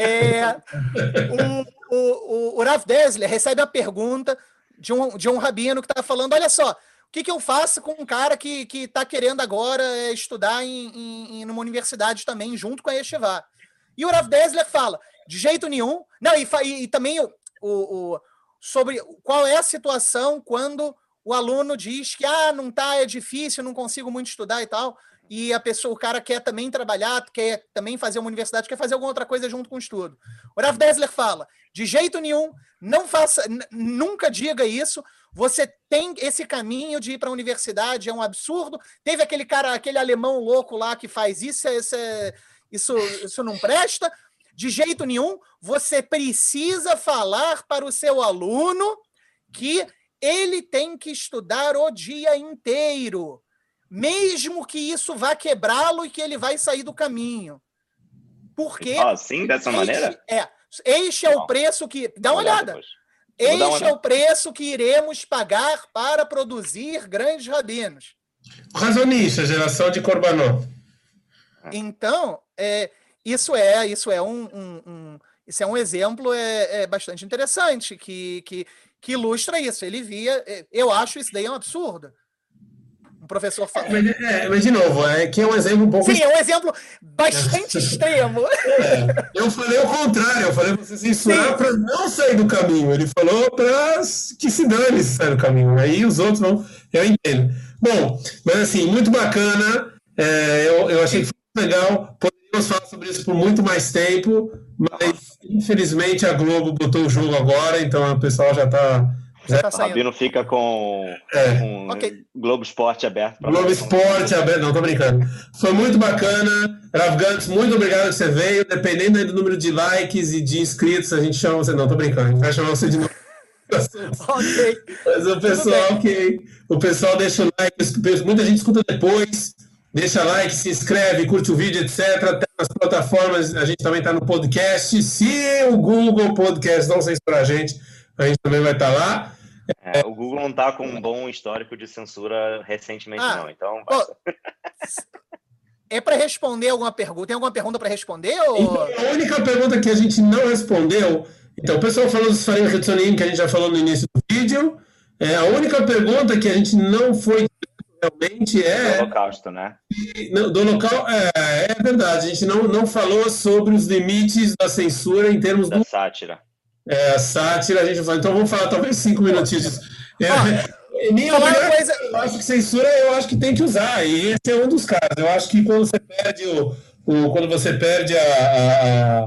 É, o, o, o, Rav Dessler recebe a pergunta de um, de um rabino que está falando: olha só, o que, que eu faço com um cara que está querendo agora é, estudar em, em, em, numa universidade também, junto com a Yeshiva? E o Rav Dessler fala, de jeito nenhum. Não, e, e, e também o, o, sobre qual é a situação quando o aluno diz que ah, não tá, é difícil, não consigo muito estudar e tal. e a pessoa, o cara quer também trabalhar, quer também fazer uma universidade, quer fazer alguma outra coisa junto com o estudo. O Rav Dessler fala: de jeito nenhum, não faça, nunca diga isso. Você tem esse caminho de ir para a universidade, é um absurdo. Teve aquele cara, aquele alemão louco lá que faz isso, isso, isso, isso não presta. De jeito nenhum, você precisa falar para o seu aluno que ele tem que estudar o dia inteiro mesmo que isso vá quebrá-lo e que ele vai sair do caminho. Porque. Ah, sim, dessa este, maneira? É. Este é Não. o preço que. Dá uma olhada. Este é o preço que iremos pagar para produzir grandes rabinos. Razonista, geração de Corbanó. Então, é, isso é isso é um, um, um isso é um exemplo é, é, bastante interessante que, que, que ilustra isso. Ele via, é, eu acho isso daí um absurdo professor fala. Mas, é, mas, de novo, é que é um exemplo um pouco. Sim, é um exemplo bastante extremo. É, eu falei o contrário, eu falei para você censurar para não sair do caminho. Ele falou para que se dane se sair do caminho. Aí os outros vão. Eu entendo. Bom, mas assim, muito bacana. É, eu, eu achei que foi legal. Poderíamos falar sobre isso por muito mais tempo, mas infelizmente a Globo botou o jogo agora, então o pessoal já está já tá saindo. Rabino fica com, é. com okay. Globo Esporte aberto. Globo Esporte aberto, não, tô brincando. Foi muito bacana. Rav Gantz, muito obrigado que você veio. Dependendo do número de likes e de inscritos, a gente chama você. Não, tô brincando. A gente vai chamar você de novo. ok. Mas o pessoal, ok. O pessoal deixa o like. Muita gente escuta depois. Deixa like, se inscreve, curte o vídeo, etc. Até nas plataformas, a gente também está no podcast. Se o Google Podcast não censurar a gente, a gente também vai estar tá lá. É, o Google não está com um bom histórico de censura recentemente, ah, não. Então. é para responder alguma pergunta? Tem alguma pergunta para responder? Ou... Então, a única pergunta que a gente não respondeu. Então, o pessoal falou dos Hitsonim, que a gente já falou no início do vídeo. É, a única pergunta que a gente não foi realmente é. Do holocausto, né? Do local, é, é verdade. A gente não, não falou sobre os limites da censura em termos da do. sátira. É, a sátira, a gente vai. Então vamos falar talvez cinco minutinhos. É, minha opinião, coisa... eu acho que censura eu acho que tem que usar, e esse é um dos casos. Eu acho que quando você perde o. o quando você perde a. a,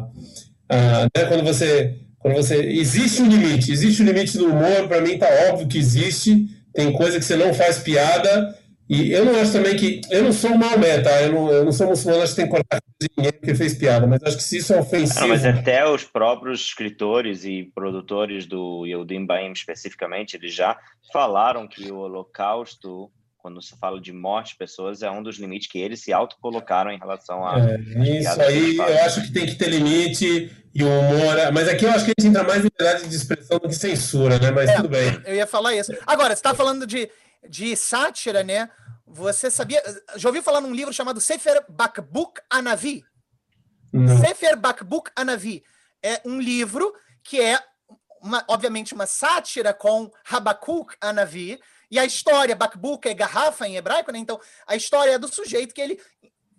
a né, quando você. Quando você. Existe um limite, existe um limite do humor, para mim tá óbvio que existe. Tem coisa que você não faz piada, e eu não acho também que. Eu não sou Maomé, tá? Eu não, eu não sou muçulmano, acho que tem que cortar ninguém porque fez piada, mas acho que se isso é ofensivo. Não, mas até os próprios escritores e produtores do Yehudim Baim, especificamente, eles já falaram que o Holocausto, quando se fala de morte de pessoas, é um dos limites que eles se autocolocaram em relação a. É, isso aí, eu acho que tem que ter limite e o humor. É, mas aqui eu acho que a gente entra mais liberdade de expressão do que censura, né? Mas é, tudo bem. Eu ia falar isso. Agora, você está falando de, de sátira, né? Você sabia. Já ouviu falar num livro chamado Sefer Bakbuk Anavi? Não. Sefer Bakbuk Anavi é um livro que é, uma, obviamente, uma sátira com Habakuk Anavi. E a história, Bakbuk é garrafa em hebraico, né? Então, a história é do sujeito que ele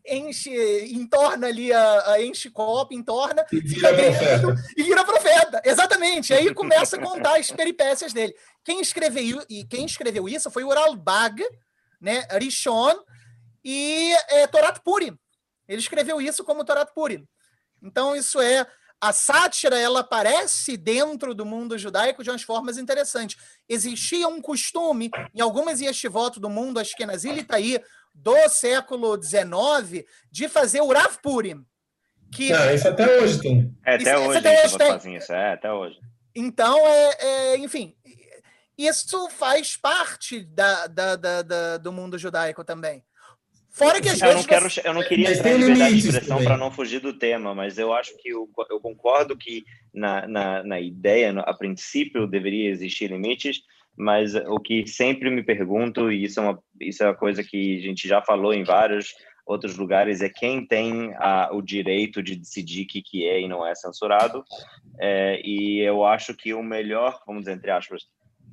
enche, entorna ali, a, a enche copo, entorna, e vira, profeta. e vira profeta. Exatamente. Aí começa a contar as peripécias dele. Quem escreveu, e quem escreveu isso foi o Uralbag, né, Rishon e é, Torat Purim. Ele escreveu isso como Torat Purim. Então, isso é. A sátira ela aparece dentro do mundo judaico de umas formas interessantes. Existia um costume em algumas yeshivot do mundo Ashkenazi e Itaí do século XIX de fazer o Rav Purim. Que... Ah, isso até hoje tem. É, até isso, hoje, até hoje tem. Isso, é, até hoje. Então, é, é, enfim, isso faz parte da, da, da, da, do mundo judaico também. Fora que às eu vezes. Não quero, Eu não queria entrar em liberdade de expressão para não fugir do tema, mas eu acho que eu, eu concordo que na, na, na ideia, a princípio, deveria existir limites, mas o que sempre me pergunto, e isso é uma, isso é uma coisa que a gente já falou em vários outros lugares, é quem tem a, o direito de decidir o que, que é e não é censurado. É, e eu acho que o melhor, vamos dizer, entre aspas,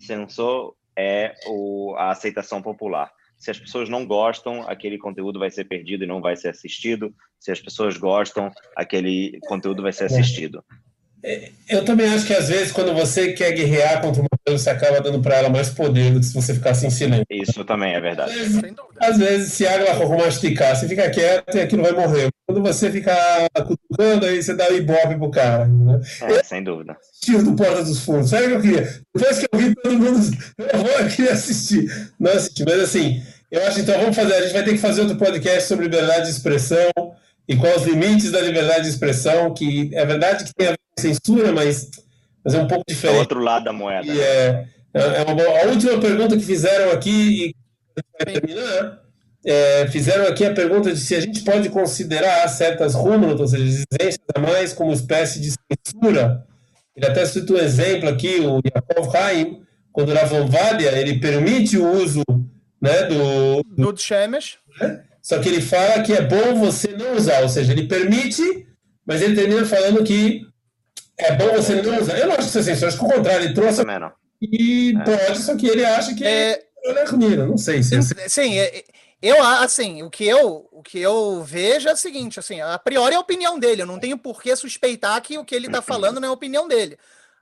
censor é o, a aceitação popular. Se as pessoas não gostam, aquele conteúdo vai ser perdido e não vai ser assistido. Se as pessoas gostam, aquele conteúdo vai ser assistido. É, eu também acho que às vezes quando você quer guerrear contra uma coisa, você acaba dando para ela mais poder do que se você ficasse em silêncio. Isso também é verdade. Às vezes, às vezes se a água masticar, você fica quieto e aquilo vai morrer. Quando você fica cutucando, aí você dá o ibope pro cara. Né? É, eu, sem dúvida. Tiro do Porta dos Fundos. Sabe o que eu queria? Depois que eu vi todo mundo, eu, vou, eu queria assistir. Não assisti, mas assim, eu acho então, vamos fazer, a gente vai ter que fazer outro podcast sobre liberdade de expressão e quais os limites da liberdade de expressão, que é verdade que tem a ver censura, mas, mas é um pouco diferente. É outro lado da moeda. E é, é, é uma boa. A última pergunta que fizeram aqui, e vai terminar, é, fizeram aqui a pergunta de se a gente pode considerar certas rúmulas, ou seja, exigências a mais, como espécie de censura. Ele até cita um exemplo aqui, o Yakov Haim, quando o Ravan Vadia, ele permite o uso né, do... Do, do Shemesh. Né? Só que ele fala que é bom você não usar, ou seja, ele permite, mas ele termina falando que é bom você não usar. Eu não acho que isso é censura, acho que o contrário, ele trouxe não. e é. pode, só que ele acha que é, é ruim, não sei se é Sim, é, eu assim, o que eu o que eu vejo é o seguinte, assim, a priori é a opinião dele, eu não tenho por que suspeitar que o que ele está falando não é a opinião dele.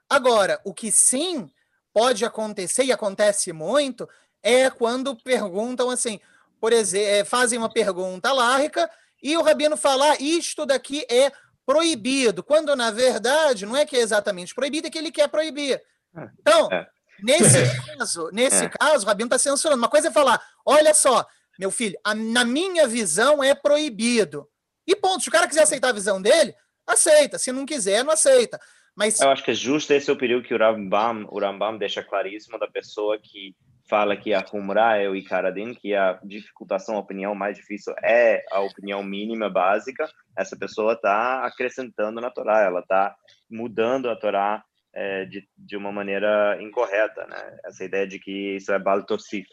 Agora, o que sim pode acontecer e acontece muito é quando perguntam assim, por exemplo, é, fazem uma pergunta lárrica e o rabino fala: ah, isto daqui é proibido, quando na verdade não é que é exatamente proibido, é que ele quer proibir. É, então, é. nesse caso, nesse é. caso, o rabino está censurando. Uma coisa é falar: olha só, meu filho, a, na minha visão é proibido. E ponto. Se o cara quiser aceitar a visão dele, aceita. Se não quiser, não aceita. Mas... Eu acho que é justo esse é o período que o Rambam, o Rambam deixa claríssimo da pessoa que fala que a Qumra é o Ikaradin, que a dificultação, a opinião mais difícil é a opinião mínima básica, essa pessoa está acrescentando na Torá, ela está mudando a Torá é, de, de uma maneira incorreta, né? Essa ideia de que isso é Bal Tosif.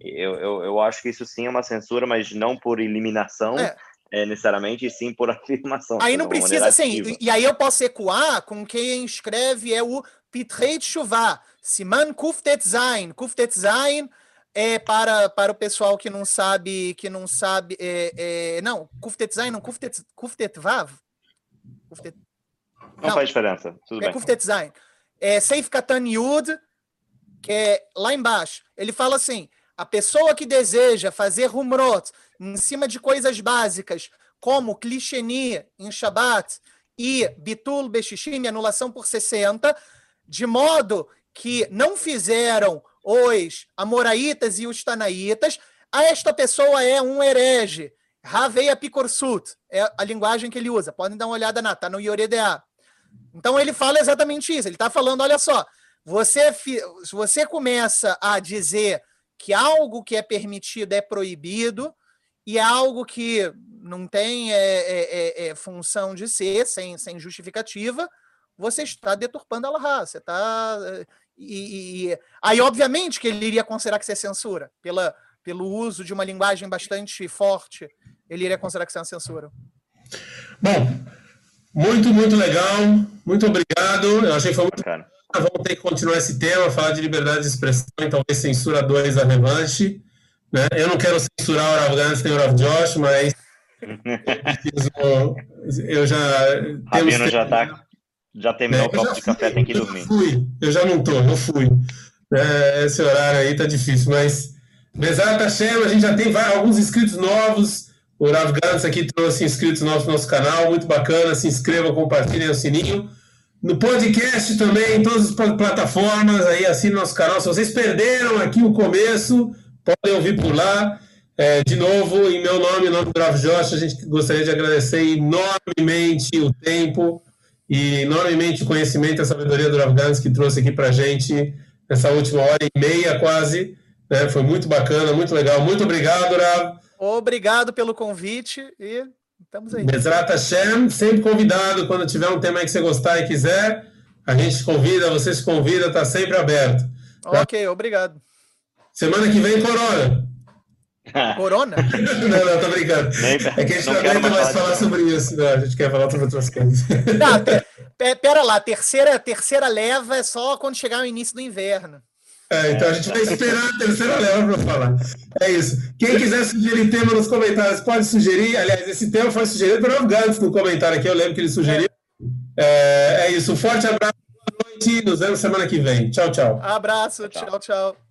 Eu, eu, eu acho que isso sim é uma censura, mas não por eliminação, é. É, necessariamente, e sim por afirmação. Aí não precisa, assim, e, e, aí eu posso ecoar com quem escreve é o Pitrei Shuvah, Siman Kuftet Zain. Kuftet Zain é para, para o pessoal que não sabe, que não sabe, é, é, não, Kuftet Zain, não, Kuftet, Kuftet Vav? Kuftet, não, não, faz diferença, tudo é bem. Kuftet Zain. É Seif Katan Yud, que é lá embaixo. Ele fala assim, a pessoa que deseja fazer rumrot em cima de coisas básicas, como clicheni em Shabbat e bitul beshishim, anulação por 60, de modo que não fizeram os amoraitas e os tanaitas, esta pessoa é um herege. Raveia Picorsut é a linguagem que ele usa. Podem dar uma olhada na, tá no Yoredea. Então ele fala exatamente isso. Ele está falando, olha só, você se você começa a dizer que algo que é permitido é proibido e é algo que não tem é, é, é, é função de ser, sem, sem justificativa, você está deturpando a Laha, você está e, e, aí, obviamente, que ele iria considerar que isso é censura, pela, pelo uso de uma linguagem bastante forte, ele iria considerar que isso é uma censura. Bom, muito, muito legal, muito obrigado. Eu achei que foi muito bacana. Vamos ter que continuar esse tema, falar de liberdade de expressão e talvez censura 2 a revanche. Né? Eu não quero censurar o Rav Gantz nem o Rav Josh, mas eu já. Rabino já está já terminou é, o copo de café, fui, tem que ir dormir. Fui, eu já não tô, eu fui. É, esse horário aí tá difícil, mas Bezerra Hashem, a gente já tem vários, alguns inscritos novos. O Rav Gantz aqui trouxe inscritos novos no nosso canal, muito bacana. Se inscrevam, compartilhem o sininho. No podcast também, em todas as plataformas, aí assine nosso canal. Se vocês perderam aqui o começo, podem ouvir por lá. É, de novo, em meu nome, em nome do Rav Josh, a gente gostaria de agradecer enormemente o tempo e enormemente o conhecimento e a sabedoria do Rav Gans que trouxe aqui para a gente nessa última hora e meia quase. Né? Foi muito bacana, muito legal. Muito obrigado, Rav. Obrigado pelo convite e estamos aí. Bezrat Hashem, sempre convidado. Quando tiver um tema que você gostar e quiser, a gente convida, você se convida, está sempre aberto. Ok, obrigado. Semana que vem, Corona. Corona? não, não, tô brincando. é que a gente não, não aguenta mais falar sobre isso. Não, a gente quer falar sobre outras coisas. Não, pera lá, terceira, terceira leva é só quando chegar o início do inverno. É, então a gente vai esperar a terceira leva para falar. É isso. Quem quiser sugerir tema nos comentários, pode sugerir. Aliás, esse tema foi sugerido pelo Gantz no comentário aqui. Eu lembro que ele sugeriu. É, é isso. Forte abraço, boa noite. Nos vemos semana que vem. Tchau, tchau. Abraço, tchau, tchau.